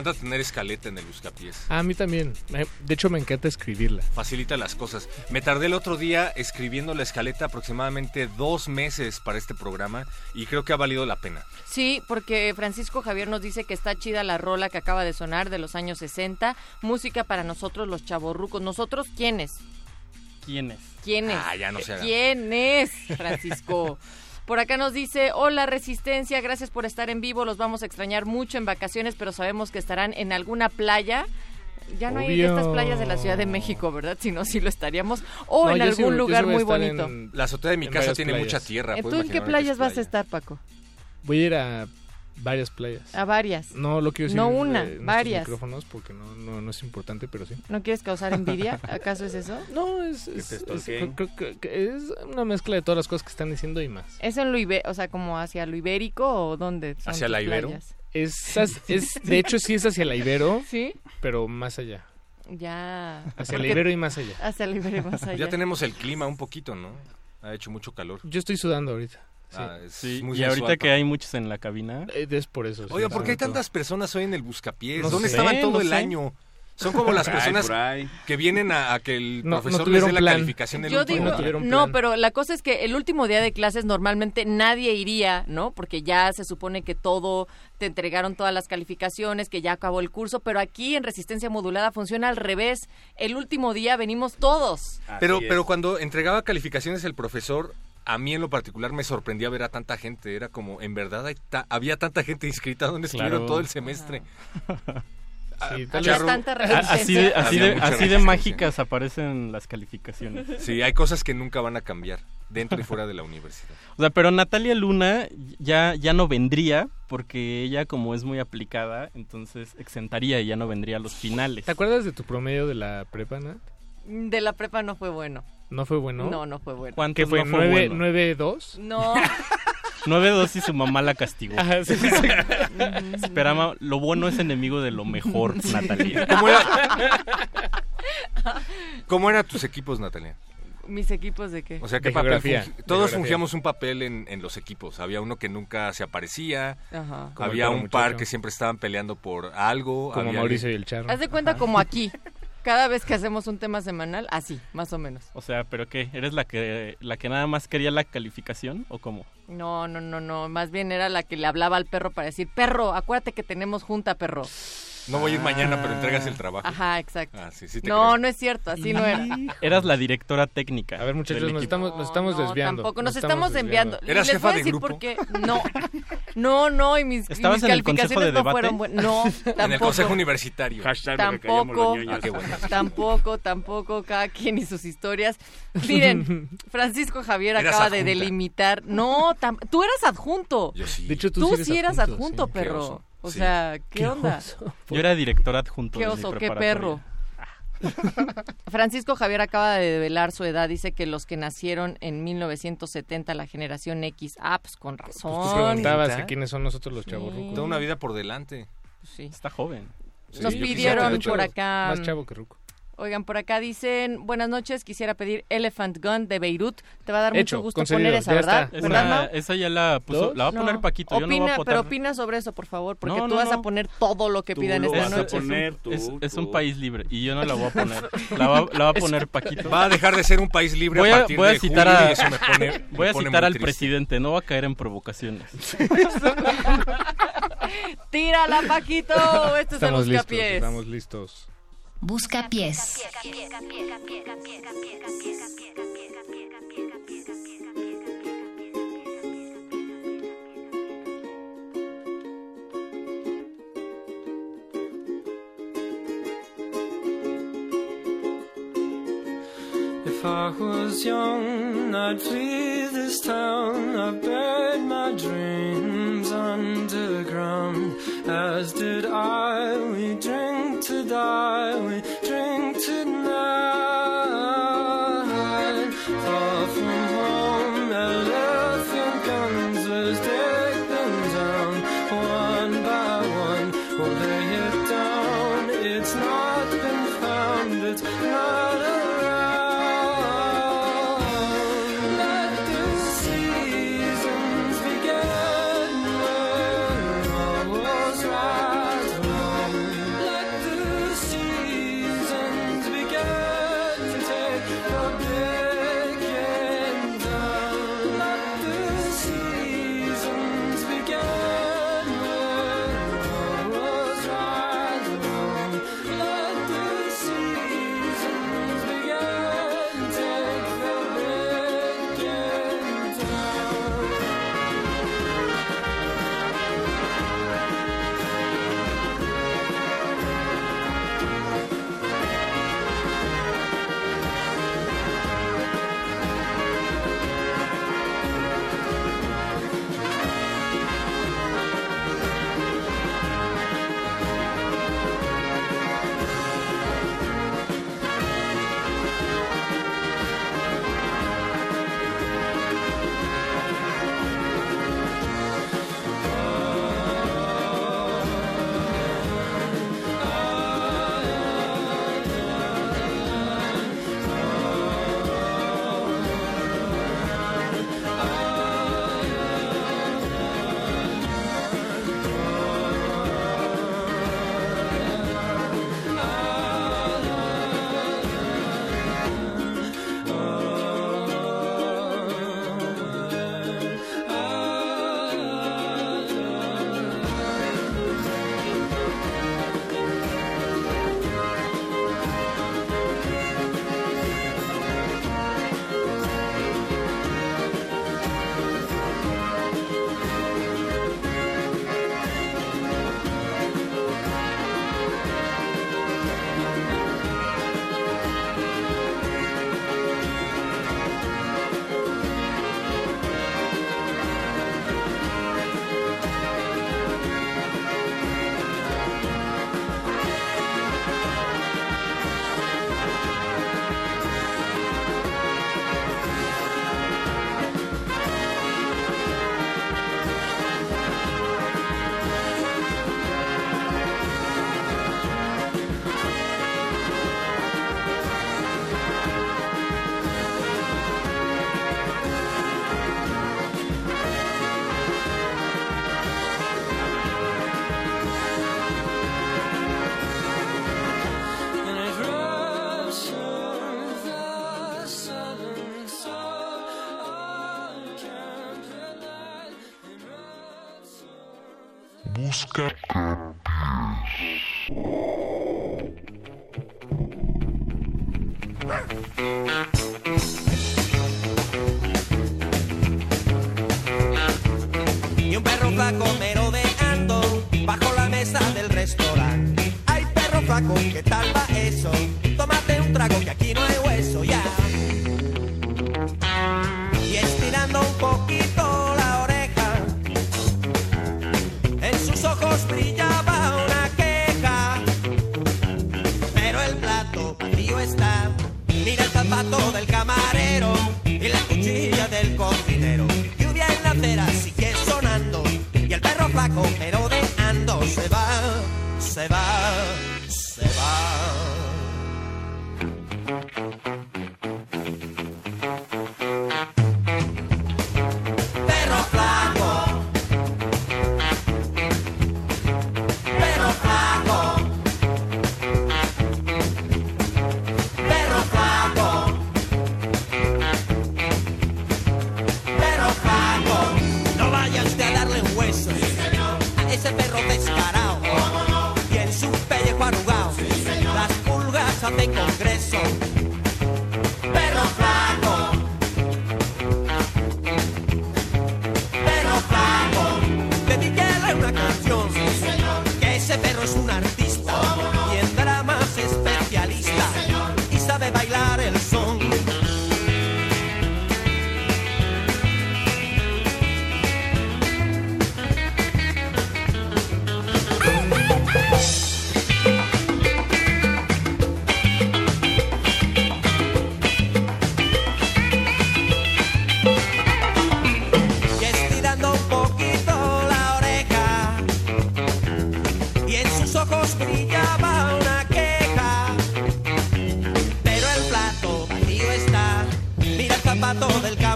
Encanta tener escaleta en el buscapiés. A mí también. Me- De hecho, me encanta escribirla. Facilita las cosas. Me tardé el otro día escribiendo la escaleta aproximadamente dos meses para este programa y creo que ha valido la pena. Sí, porque Francisco Javier nos dice que está chida la rola que acaba de sonar de los años 60. Música para nosotros los chavorrucos. ¿Nosotros quiénes? ¿Quiénes? ¿Quiénes? Ah, ya no se haga. ¿Quién es, Francisco? Por acá nos dice, hola Resistencia, gracias por estar en vivo, los vamos a extrañar mucho en vacaciones, pero sabemos que estarán en alguna playa. Ya no hay estas playas de la Ciudad de México, ¿verdad? Si no, sí lo estaríamos. O No, en algún sí lugar muy bonito. en- La azotea de mi casa tiene playas. mucha tierra. ¿Eh, puedo ¿Tú en qué playas vas a estar, Paco? Voy a ir a varias playas. A varias. No lo quiero decir. No eh, una, estos varias. micrófonos porque no, no, no es importante, pero sí. ¿No quieres causar envidia? ¿Acaso es eso? No, es, Que es, es- es una mezcla de todas las cosas que están diciendo y más. ¿Es en lo ibé- o sea, como hacia lo ibérico o dónde? son ¿Hacia la Ibero? playas? Es, es, de hecho, sí es hacia la Ibero, ¿Sí? pero más allá. Ya. Hacia la Ibero y más allá. Hacia la Ibero y más allá. Ya tenemos el clima un poquito, ¿no? Ha hecho mucho calor. Yo estoy sudando ahorita. Sí. Ah, es Sí, muy y ahorita sensual, que hay muchos en la cabina. Es por eso. Oiga, sí, ¿por qué hay tantas personas hoy en el Buscapiés? No ¿Dónde sé, estaban todo no el sé. año? Son como las personas que vienen a, a que el No- no profesor les dé la plan. calificación del Yo último digo, no pero la cosa es que el último día de clases normalmente nadie iría, ¿no? Porque ya se supone que todo, te entregaron todas las calificaciones, que ya acabó el curso, pero aquí en Resistencia Modulada funciona al revés. El último día venimos todos. Pero, es. pero cuando entregaba calificaciones el profesor, a mí en lo particular me sorprendía ver a tanta gente. Era como, en verdad hay ta- había tanta gente inscrita donde estuvieron Claro. todo el semestre. Sí, tal Había vez- tanta A- resistencia. Así de, así de, así mágicas aparecen las calificaciones. Sí, hay cosas que nunca van a cambiar dentro y fuera de la universidad. O sea, pero Natalia Luna ya, ya no vendría porque ella como es muy aplicada, entonces exentaría y ya no vendría a los finales. ¿Te acuerdas de tu promedio de la prepa, Nat? De la prepa no fue bueno. ¿No fue bueno? No, no fue bueno. ¿Cuántos ¿Qué fue? no fue ¿9, bueno? 9-2? No. 9-2 y su mamá la castigó. Ajá, sí, sí. Esperaba, lo bueno es enemigo de lo mejor, Natalia. ¿Cómo era? ¿Cómo eran tus equipos, Natalia? ¿Mis equipos de qué? O sea, ¿qué De papel geografía, fungi- Todos geografía. fungíamos un papel en, en los equipos. Había uno que nunca se aparecía. Ajá. Había un par que siempre estaban peleando por algo. Como había Mauricio y el Charro. Haz de cuenta como aquí. Cada vez que hacemos un tema semanal, así, más o menos. O sea, ¿pero qué? ¿Eres la que, la que nada más quería la calificación o cómo? No, no, no, no. Más bien era la que le hablaba al perro para decir, perro, acuérdate que tenemos junta, perro. No voy a ir mañana, pero entregas el trabajo. Ajá, exacto. Ah, sí, sí te no, creo. no es cierto, así no era. Eras la directora técnica. A ver, muchachos, nos estamos, nos estamos no, desviando. Tampoco, nos, estamos, enviando. ¿Eras Les jefa voy a de decir grupo? por qué. No, no, no, y mis, ¿Estabas mis en el consejo calificaciones de no debate? fueron buenas. No, tampoco. En el consejo universitario. Tampoco, Ah, tampoco, tampoco, cada quien y sus historias. Miren, Francisco Javier acaba de delimitar. No, tam- tú eras adjunto. Yo sí. De hecho, tú, Tú, sí sí eras adjunto, sí. Qué perro. Oso. O Sí. sea, ¿qué, onda? Yo era director adjunto. Qué de mi oso, qué perro. Francisco Javier acaba de develar su edad. Dice que los que nacieron en 1970, la generación X. Ah, pues con Pues razón. tú preguntabas que quiénes son nosotros los chavos Sí. Toda una vida por delante. Pues sí. Está joven. Nos Sí, yo pidieron por acá. Más chavo que Ruco. Oigan, por acá dicen, buenas noches, quisiera pedir Elephant Gun de Beirut. Te va a dar Hecho, mucho gusto poner esa, ¿verdad? Esa, esa ya la puso. ¿Dos? La va a poner No. Paquito. yo no voy a votar. pero opina sobre eso, por favor, porque No, tú no, vas a poner todo lo que Tú pidan lo esta vas a noche. poner, es, un- es un país libre y yo no la voy a poner. La va, la va a poner Paquito. Va a dejar de ser un país libre voy a a, partir voy a de citar julio a, y eso me pone, me voy a pone citar al triste. presidente, no va a caer en provocaciones. Tírala, Paquito. Esto Estamos es el estamos listos. Busca pies. If I was young, I'd flee this town. I buried my dreams underground. As did I. We to die. We drink tonight.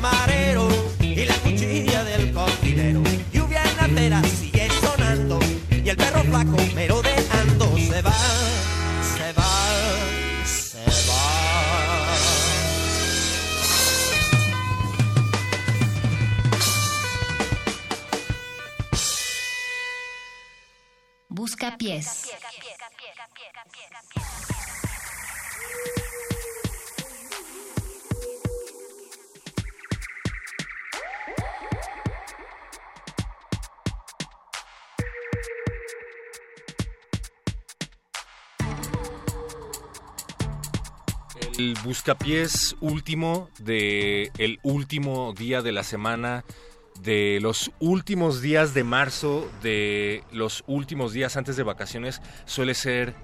Camarero buscapiés último de el último día de la semana, de los últimos días de marzo, de los últimos días antes de vacaciones, suele ser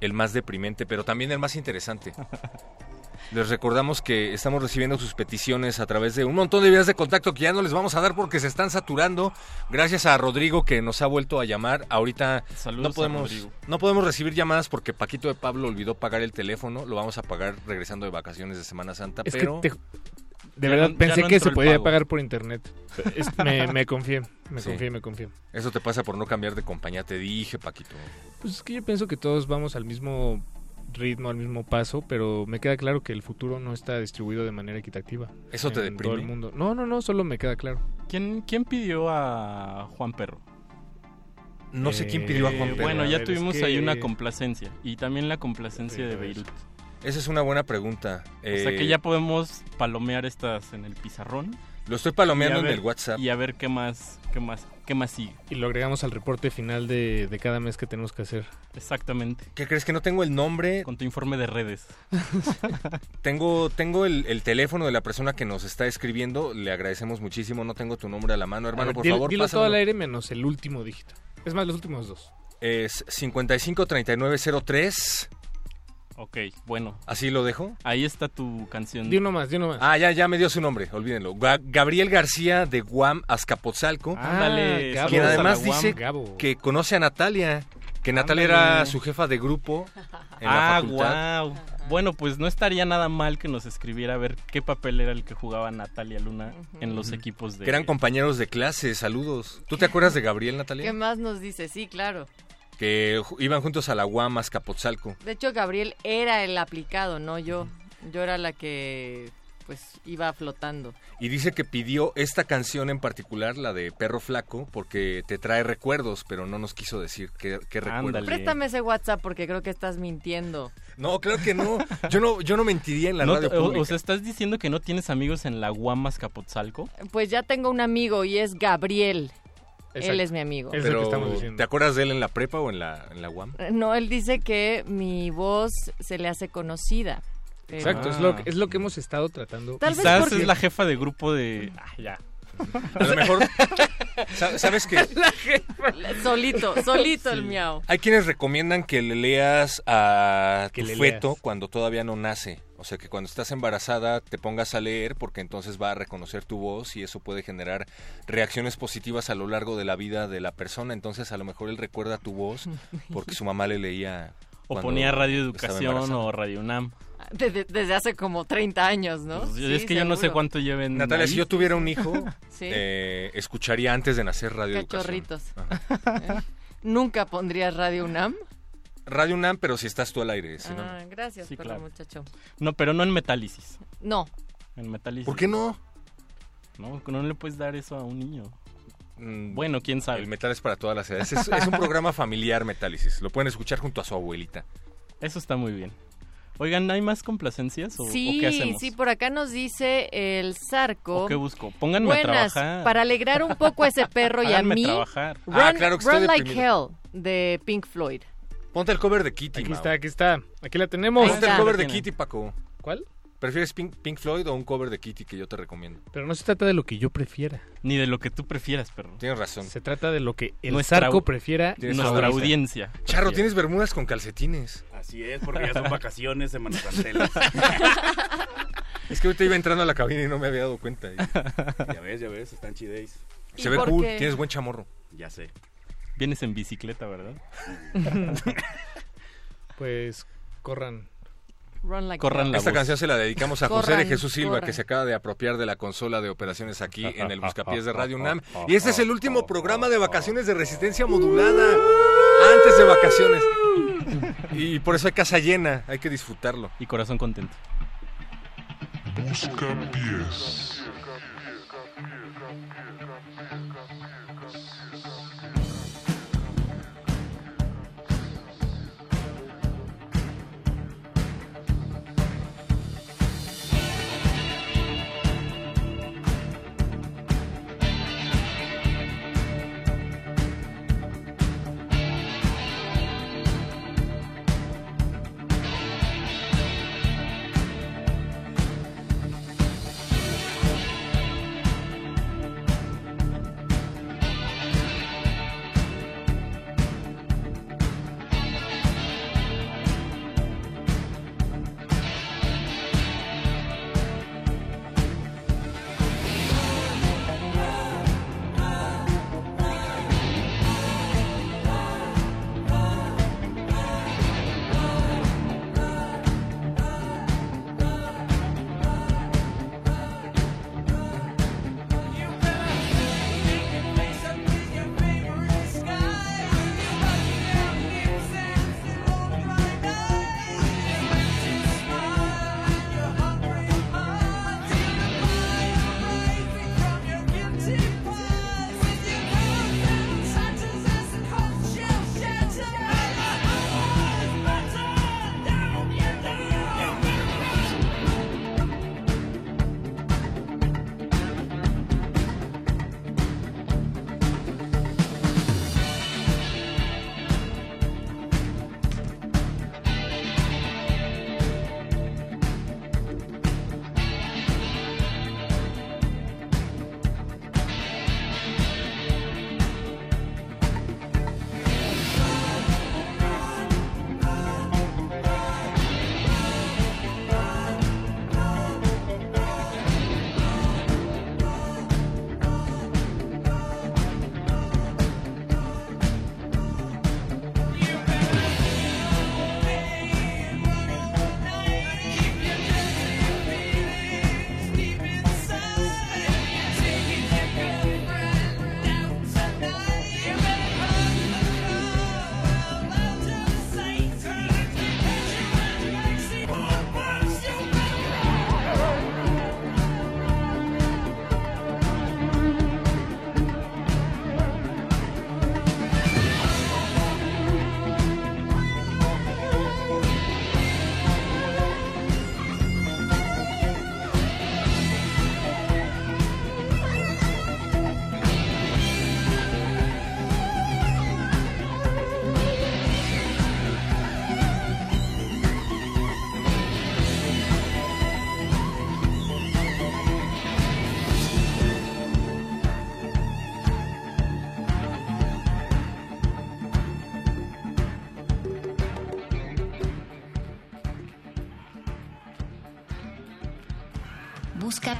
el más deprimente, pero también el más interesante. Les recordamos que estamos recibiendo sus peticiones a través de un montón de vías de contacto que ya no les vamos a dar porque se están saturando. Gracias a Rodrigo que nos ha vuelto a llamar. Ahorita Saludos no a podemos Rodrigo. no podemos recibir llamadas porque Paquito de Pablo olvidó pagar el teléfono. Lo vamos a pagar regresando de vacaciones de Semana Santa, Es pero que te- de Ya verdad no- pensé no que se podía pagar por internet. Es- me, me confié, me Sí. confié, me confié. Eso te pasa por no cambiar de compañía, te dije, Paquito. Pues es que yo pienso que todos vamos al mismo ritmo, al mismo paso, pero me queda claro que el futuro no está distribuido de manera equitativa. ¿Eso te en todo el deprime? mundo. No, no, no, solo me queda claro. ¿Quién, quién pidió a Juan Perro? No sé quién pidió a Juan Eh, Perro. Bueno, ya ver, tuvimos es que- ahí una complacencia. Y también la complacencia de Beirut. Esa es una buena pregunta. O sea Eh, que ya podemos palomear estas en el pizarrón. Lo estoy palomeando en el WhatsApp. Y a ver qué más, qué más, qué más sigue. Y lo agregamos al reporte final de, de cada mes que tenemos que hacer. Exactamente. ¿Qué crees que no tengo el nombre? Con tu informe de redes. Tengo, tengo el, el teléfono de la persona que nos está escribiendo. Le agradecemos muchísimo. No tengo tu nombre a la mano, hermano. ver, por dil- favor, dilo todo al aire menos el último dígito. Es más, los últimos dos. Es 553903. Ok, bueno. ¿Así lo dejo? Ahí está tu canción. Di uno más, di uno más. Ah, ya, ya me dio su nombre, olvídenlo. Ga- Gabriel García de Guam, Azcapotzalco. Ándale, Gabo. quien además la dice Gabo. que conoce a Natalia. Que Natalia Ándale. era su jefa de grupo en la ah, facultad. wow. Bueno, pues no estaría nada mal que nos escribiera a ver qué papel era el que jugaba Natalia Luna en los equipos de... Que eran compañeros de clase, saludos. ¿Tú te acuerdas de Gabriel, Natalia? ¿Qué más nos dice? Sí, claro. Que iban juntos a la UAM, Azcapotzalco. De hecho, Gabriel era el aplicado, no yo. Yo era la que pues iba flotando. Y dice que pidió esta canción en particular, la de Perro Flaco, porque te trae recuerdos, pero no nos quiso decir qué, qué recuerdos. Préstame ese WhatsApp porque creo que estás mintiendo. No, claro que no. Yo no, yo no mentiría en la No, radio o- pública. o sea, ¿estás diciendo que no tienes amigos en la Guamas Capotzalco? Pues ya tengo un amigo y es Gabriel. Él es mi amigo. Pero, ¿Te acuerdas de él en la prepa o en la, en la UAM? No, él dice que mi voz se le hace conocida. pero- Exacto, es, lo, que- es lo que hemos estado tratando. Tal vez Quizás porque- es la jefa de grupo de... Ah, ya. A lo mejor, sa- ¿sabes qué? Solito, solito el miau. Hay quienes recomiendan que le leas a Que tu le feto leas. cuando todavía no nace. O sea, que cuando estás embarazada te pongas a leer porque entonces va a reconocer tu voz y eso puede generar reacciones positivas a lo largo de la vida de la persona. Entonces a lo mejor él recuerda tu voz porque su mamá le leía. O ponía Radio Educación o Radio UNAM. Desde, desde hace como 30 años, ¿no? Pues, Sí, es que yo no sé cuánto lleven Natalia, ahí. si yo tuviera un hijo, Sí. eh, escucharía antes de nacer Radio Educación. Cachorritos. ¿Eh? ¿Nunca pondrías Radio UNAM? Radio UNAM, pero si estás tú al aire. si no- Ah, gracias, Sí, perro claro. muchacho. No, pero no en Metálisis. No. En Metálisis. ¿Por qué no? No, no le puedes dar eso a un niño. Mm, Bueno, quién sabe. El metal es para todas las edades. Es, es un programa familiar, Metálisis. Lo pueden escuchar junto a su abuelita. Eso está muy bien. Oigan, ¿hay más complacencias o, o Sí, qué hacemos? sí, por acá nos dice el Zarco. ¿O qué busco? Pónganme a Buenas, trabajar. para alegrar un poco a ese perro y a mí. trabajar. Run, Ah, claro que estoy Run Like deprimido. Hell de Pink Floyd. Ponte el cover de Kitty. Aquí Mau. está, aquí está. Aquí la tenemos. Ponte el cover de Kitty, Paco. ¿Cuál? ¿Prefieres Pink, Pink Floyd o un cover de Kitty que yo te recomiendo? Pero no se trata de lo que yo prefiera. Ni de lo que tú prefieras, perro. Tienes razón. Se trata de lo que el Nuestra Zarco au- prefiera. Nuestra audiencia. Charro, tienes bermudas con calcetines. Así es, porque ya son vacaciones, Semana Santera. Es que ahorita iba entrando a la cabina y no me había dado cuenta. ya ves, ya ves, están chideis. Se ve cool, tienes buen chamorro. Ya sé. Vienes en bicicleta, ¿verdad? Pues corran. Run Like Corran la Esta voz. canción se la dedicamos a José de Jesús Silva, corran. que se acaba de apropiar de la consola de operaciones aquí en el Buscapiés de Radio UNAM. Y este es el último programa de vacaciones de resistencia modulada. Antes de vacaciones. Y por eso hay casa llena, hay que disfrutarlo. Y corazón contento. Busca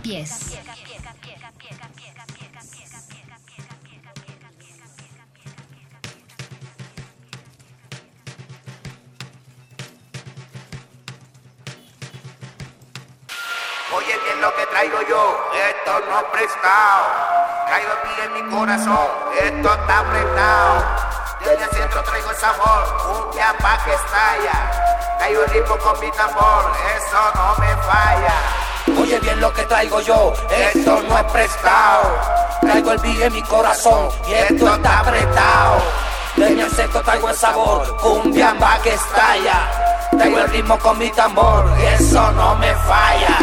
Buscapiés. Oye bien lo que traigo yo, esto no es prestado. Traigo aquí en mi corazón, esto está apretado. Desde centro traigo el sabor, cumbia pa' que estalla. Traigo el ritmo con mi tambor, eso no me falla. Lo que traigo yo, esto no es prestado. Traigo el beat en mi corazón y esto está apretado. De mi acento traigo el sabor, cumbia pa' que estalla. Traigo el ritmo con mi tambor y eso no me falla.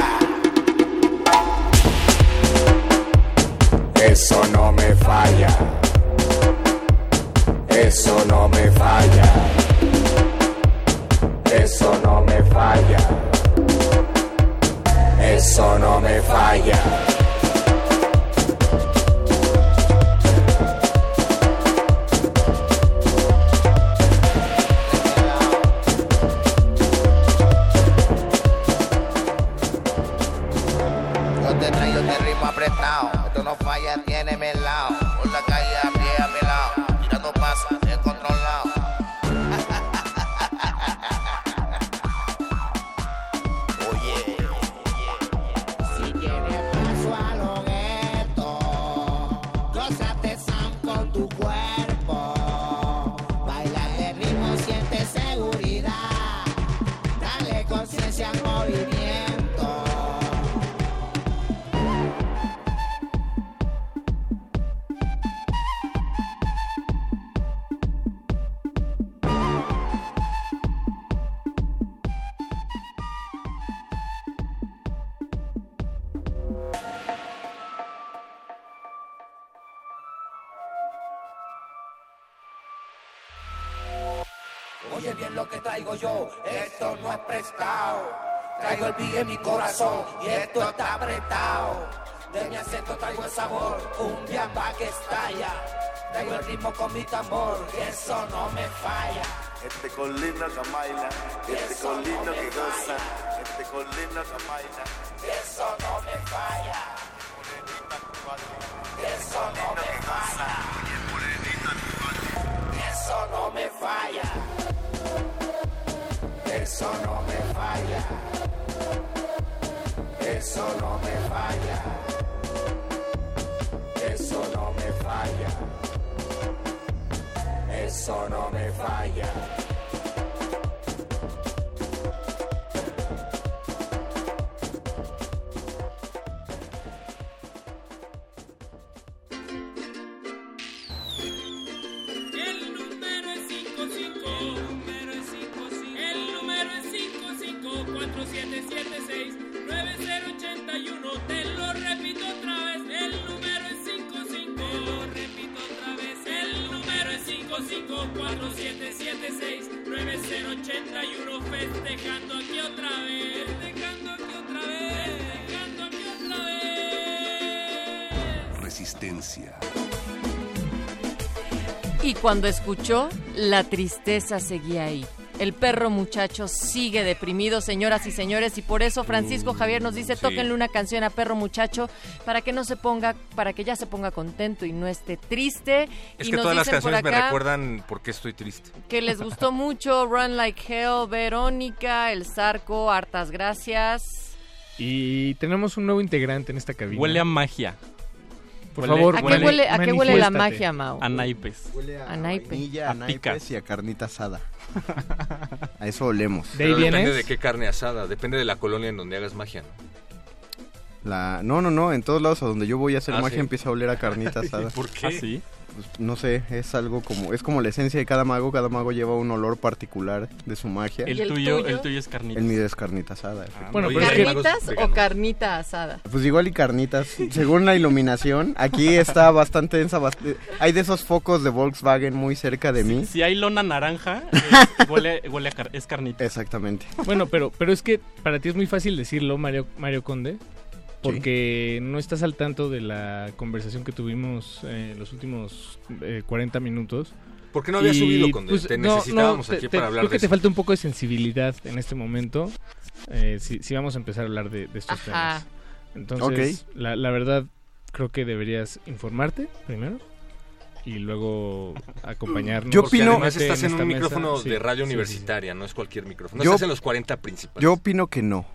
Eso no me falla. No es prestado. Traigo el beat en mi corazón y esto está apretado. De mi acento traigo el sabor, cumbia pa' que estalla. Traigo el ritmo con mi tambor y eso no me falla. Este colino que baila, este colino que goza, este colino que baila. Eso no me falla. Eso no me falla. Eso no me falla. Eso no me falla. Eso no me falla. Eso no me falla. Cuando escuchó, la tristeza seguía ahí. El perro muchacho sigue deprimido, señoras y señores, y por eso Francisco Javier nos dice, sí. tóquenle una canción a perro muchacho para que no se ponga, para que ya se ponga contento y no esté triste. Es y que nos todas las dicen por canciones me acá recuerdan por qué estoy triste. que les gustó mucho Run Like Hell, Verónica, El Zarco, hartas gracias. Y tenemos un nuevo integrante en esta cabina. Huele a magia. Por Huele- favor, ¿A qué huele, a qué huele la magia, Mau? A naipes. Huele a, A naipe. vainilla, a, A pica. naipes y a carnita asada. a eso olemos. Pero depende de qué carne asada, depende de la colonia en donde hagas magia. La... No, no, no, en todos lados a donde yo voy a hacer Ah, magia ¿sí? empieza a oler a carnita asada. ¿Por qué? ¿Ah, sí? Pues, no sé, es algo como, es como la esencia de cada mago, cada mago lleva un olor particular de su magia. El ¿Y el tuyo- tuyo? el tuyo es carnita. El mío es carnita asada. Bueno, efectivamente. ¿Carnitas o carnita asada? Pues igual y carnitas, según la iluminación, aquí está bastante densa, bast- hay de esos focos de Volkswagen muy cerca de mí. Si hay lona naranja, es, huele, huele a car- es carnita. Exactamente. Bueno, pero, pero es que para ti es muy fácil decirlo, Mario, Mario Conde, porque no estás al tanto de la conversación que tuvimos eh, los últimos eh, 40 minutos. ¿Por qué no había Y, subido, Conde? pues, Te no, necesitábamos no, aquí te- para hablar Creo de que te falta un poco de sensibilidad en este momento. eh, si, si vamos a empezar a hablar de, de estos Ajá. temas. Entonces, la, la verdad, creo que deberías informarte primero y luego acompañarnos. Yo Porque opino- además estás en un micrófono de radio sí, sí, universitaria, no es cualquier micrófono. No Yo- estás en los 40 principales. Yo opino que no.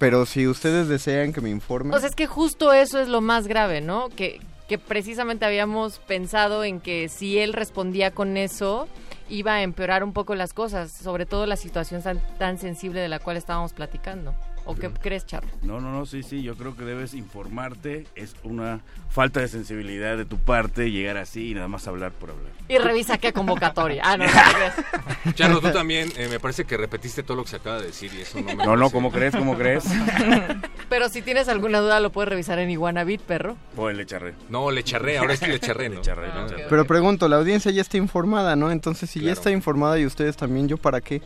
Pero si ustedes desean que me informen... O sea, es que justo eso es lo más grave, ¿no? Que, que precisamente habíamos pensado en que si él respondía con eso, iba a empeorar un poco las cosas, sobre todo la situación tan, tan sensible de la cual estábamos platicando. ¿O qué crees, Charlo? No, no, no, sí, sí, yo creo que debes informarte. Es una falta de sensibilidad de tu parte llegar así y nada más hablar por hablar. Y revisa qué convocatoria. Ah, no, no te creas. Charlo, tú también eh, me parece que repetiste todo lo que se acaba de decir y eso no me No, no. ¿cómo crees? ¿Cómo crees? Pero si tienes alguna duda, lo puedes revisar en Iguanabit, perro. Pues le charré. No, le charré, ahora es que le charré, ¿no? Ah, Pero pregunto, la audiencia ya está informada, ¿no? Entonces, si ya está informada y ustedes también, ¿yo para qué?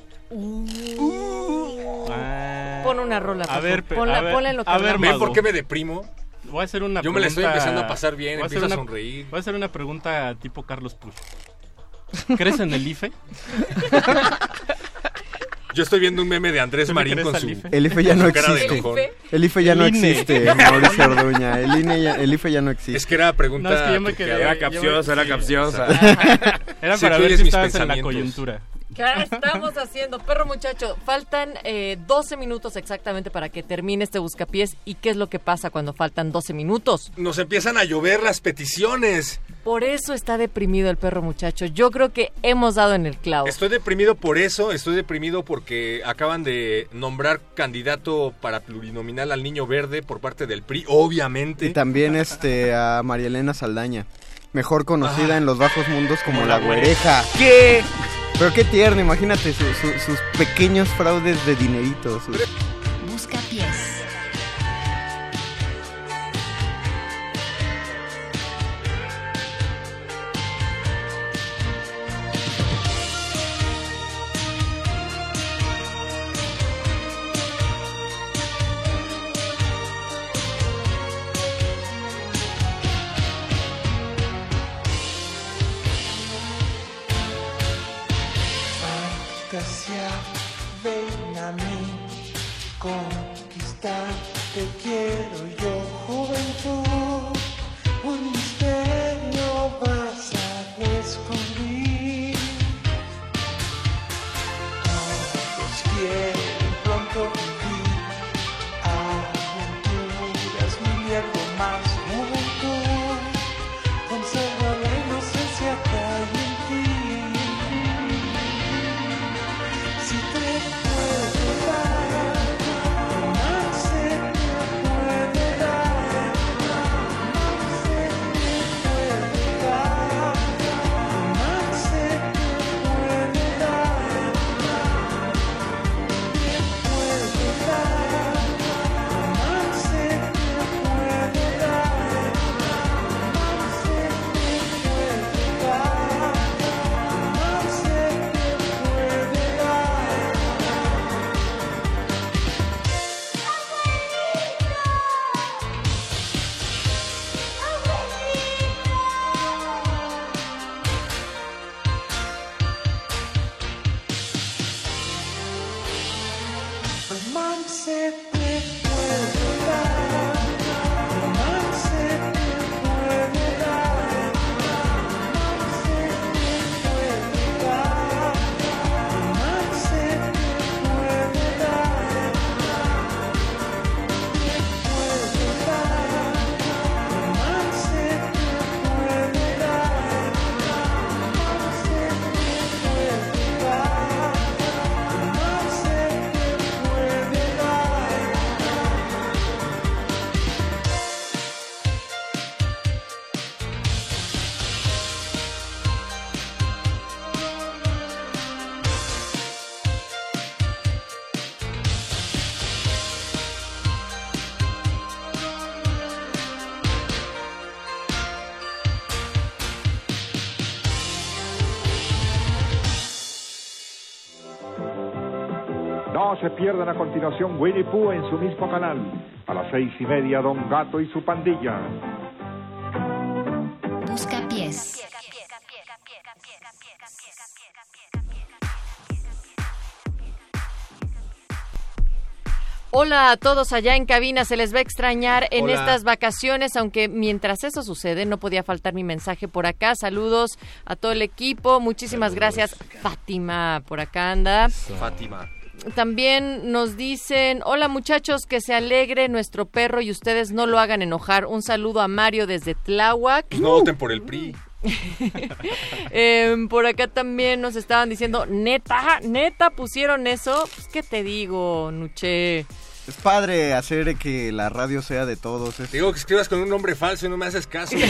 Pon una rola, A ver, ponla, a ver, ponla en lo que a ver. ¿Ven por qué me deprimo? Voy a hacer una Yo me la estoy empezando a pasar bien, voy empiezo a una- sonreír. Voy a hacer una pregunta tipo Carlos Puch. ¿Crees en el IFE? Yo estoy viendo un meme de Andrés ¿Tú le Marín con su, IFE? El IFE ya no existe. El IFE ya no INE. existe, Mauricio Orduña. El, INE ya- el IFE ya no existe. Es que era pregunta. No, es que yo me quedé- Era yo- capciosa, era sí. capciosa. Era para ver si estabas en la coyuntura. ¿Qué estamos haciendo? Perro muchacho, faltan eh, 12 minutos exactamente para que termine este buscapiés. ¿Y qué es lo que pasa cuando faltan 12 minutos? Nos empiezan a llover las peticiones. Por eso está deprimido el perro muchacho. Yo creo que hemos dado en el clavo. Estoy deprimido por eso, estoy deprimido porque acaban de nombrar candidato para plurinominal al Niño Verde por parte del PRI, obviamente. Y también este a María Elena Saldaña, mejor conocida Ah. en los bajos mundos como, Como la la güereja. ¿Qué? Pero qué tierno, imagínate su- su- sus pequeños fraudes de dinerito. sus- conquistar, te quiero No se pierdan a continuación Winnie Pooh en su mismo canal. A las seis y media, Don Gato y su pandilla. Busca pies. Hola a todos allá en cabina, se les va a extrañar en Hola. estas vacaciones, aunque mientras eso sucede no podía faltar mi mensaje por acá. Saludos a todo el equipo, muchísimas gracias. Fátima por acá anda. Fátima. También nos dicen, hola muchachos, que se alegre nuestro perro y ustedes no lo hagan enojar. Un saludo a Mario desde Tláhuac. Pues no voten por el PRI. Em, por acá también nos estaban diciendo, neta, neta pusieron eso. Pues, ¿qué te digo, Nuche? Es padre hacer que la radio sea de todos. es- Te digo que escribas con un nombre falso y no me haces caso.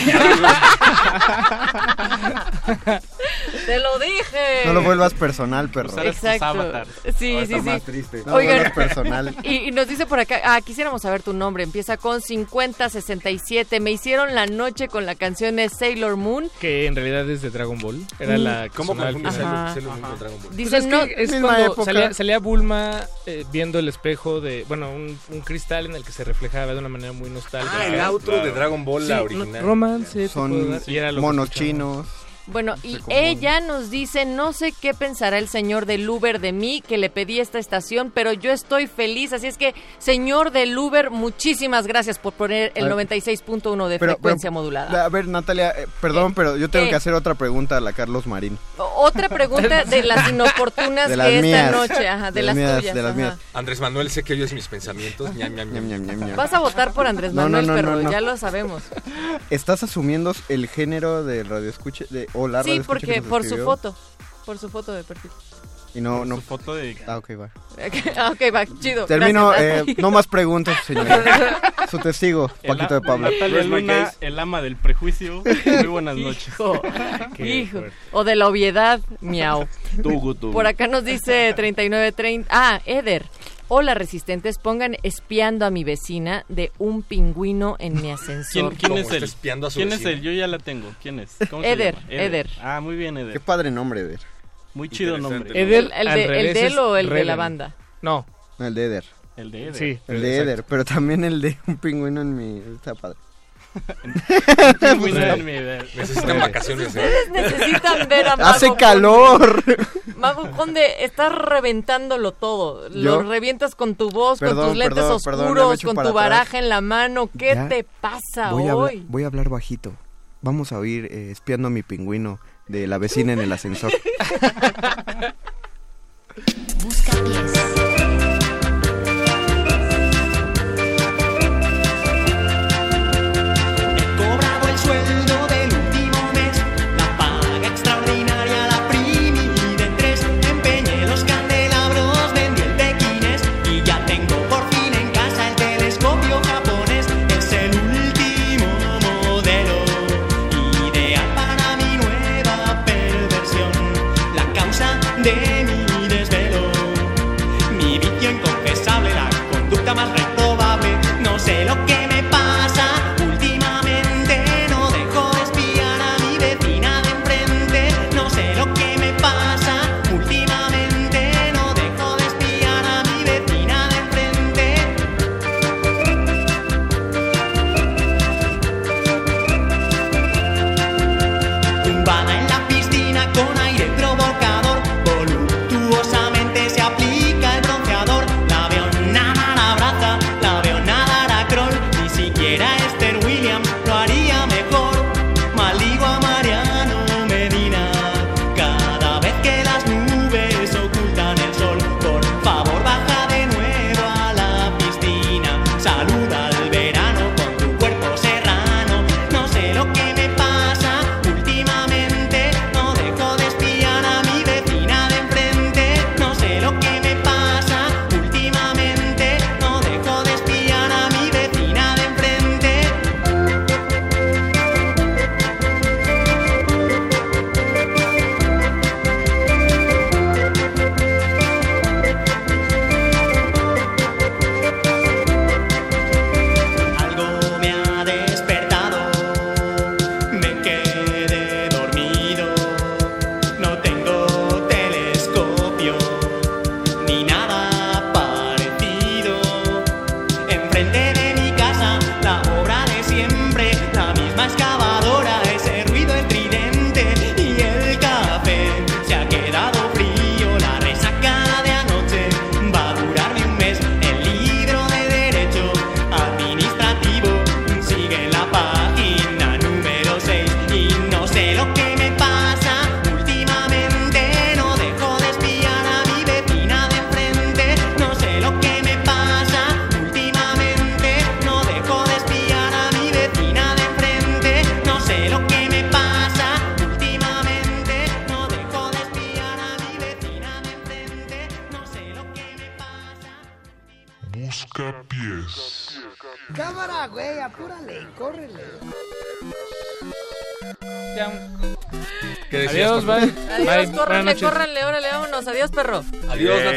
Te lo dije. No lo vuelvas personal, perro. Exacto. Sí, Ahora sí, sí. más triste. No lo Oigan, vuelvas personal. Y, y nos dice por acá, ah, quisiéramos saber tu nombre. Empieza con 5067. Me hicieron la noche con la canción de Sailor Moon. Que en realidad es de Dragon Ball. Era Mm. la ¿Cómo confundes. Sailor- Moon con Dragon Ball? Pues Dicen, es no- que es cuando salía, salía Bulma eh, viendo el espejo de, bueno, un, un cristal en el que se reflejaba de una manera muy nostálgica. Ah, el outro de Dragon Ball, la Sí, original. no, romance, Son monos chinos. Bueno, y ella nos dice, no sé qué pensará el señor del Uber de mí, que le pedí esta estación, pero yo estoy feliz. Así es que, señor del Uber, muchísimas gracias por poner el A ver. 96.1 de Pero- frecuencia pero, modulada. A ver, Natalia, eh, perdón, pero yo tengo ¿Qué? que hacer otra pregunta a la Carlos Marín. Otra pregunta de las inoportunas De las que mías. esta noche, ajá, de, De las las mías, tuyas. de las ajá. mías. Andrés Manuel, sé que oyes mis pensamientos. Ñam, ñam, ñam. Vas a votar por Andrés No, no, Manuel, no, pero no, no. ya lo sabemos. ¿Estás asumiendo el género de radio escucha de, o la Sí, porque por su foto. Por su foto de perfil. Y no, Por no. su foto de... Ah, ok, va. Ah, ok, va, chido. Termino, gracias. eh, no más preguntas, señora. Su testigo, El Paquito de Pablo. My Luna, el ama del prejuicio. Muy buenas noches. Hijo, hijo. O de la obviedad, miau. Tugu, tugu. Por acá nos dice 3930. Ah, Eder. Hola resistentes, pongan espiando a mi vecina de un pingüino en mi ¿Quién, ascensor. quién ¿Cómo es él? espiando a su ¿Quién es él? Yo ya la tengo. ¿Quién es? ¿Cómo se Eder, llama? Eder. Ah, muy bien, Qué Eder. padre nombre, Eder. Muy chido nombre. Eder, ¿El, de, el de él o el de la banda? No, No, el de Eder. El de Eder. sí. El de Eder, pero también el de un pingüino en mi... Está padre. Necesitan vacaciones, ¿eh? Necesitan ver a Mago ¡Hace Conde. calor! Mago Conde, estás reventándolo todo. ¿Yo? Lo revientas con tu voz, con tus lentes perdón, oscuros, con tu atrás. baraja en la mano. ¿Qué Ya. te pasa Voy a, habla- hoy? voy a hablar bajito. Vamos a oír eh, espiando a mi pingüino de la vecina en el ascensor. Busca pies.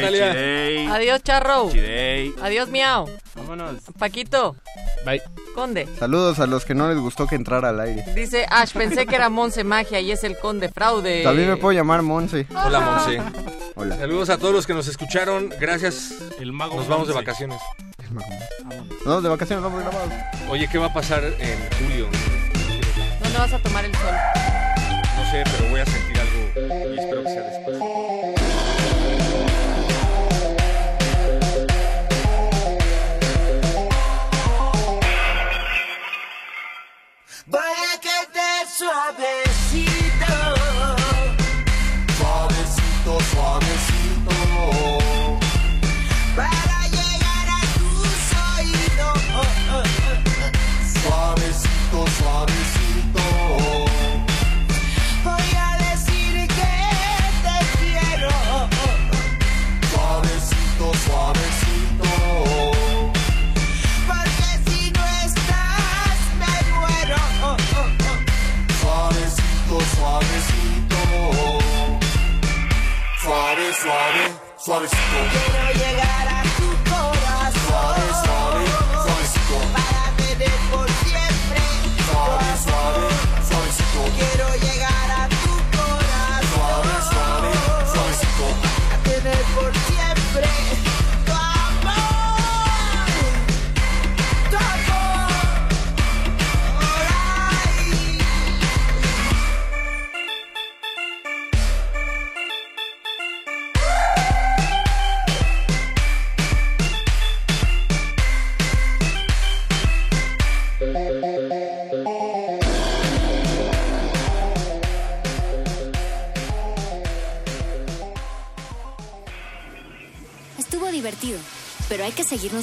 Adiós, Chidey, Natalia. chidey. Adiós, Charro. Chidey. Adiós, Miau. Vámonos. Paquito. Bye. Conde. Saludos a los que no les gustó que entrara al aire. Dice Ash, pensé que era Monse Magia y es el conde fraude. También me puedo llamar Monse. Hola, Monse. Hola. Saludos a todos los que nos escucharon. Gracias. El mago Nos vamos de Monse. vacaciones. No, de vacaciones, vamos grabados. Oye, ¿qué va a pasar en julio? ¿Dónde vas a tomar el sol? No sé, pero voy a sentir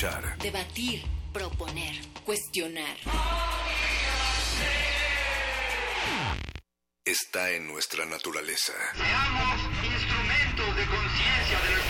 Escuchar. debatir, proponer, cuestionar. Está en nuestra naturaleza. Seamos instrumentos de conciencia de nuestro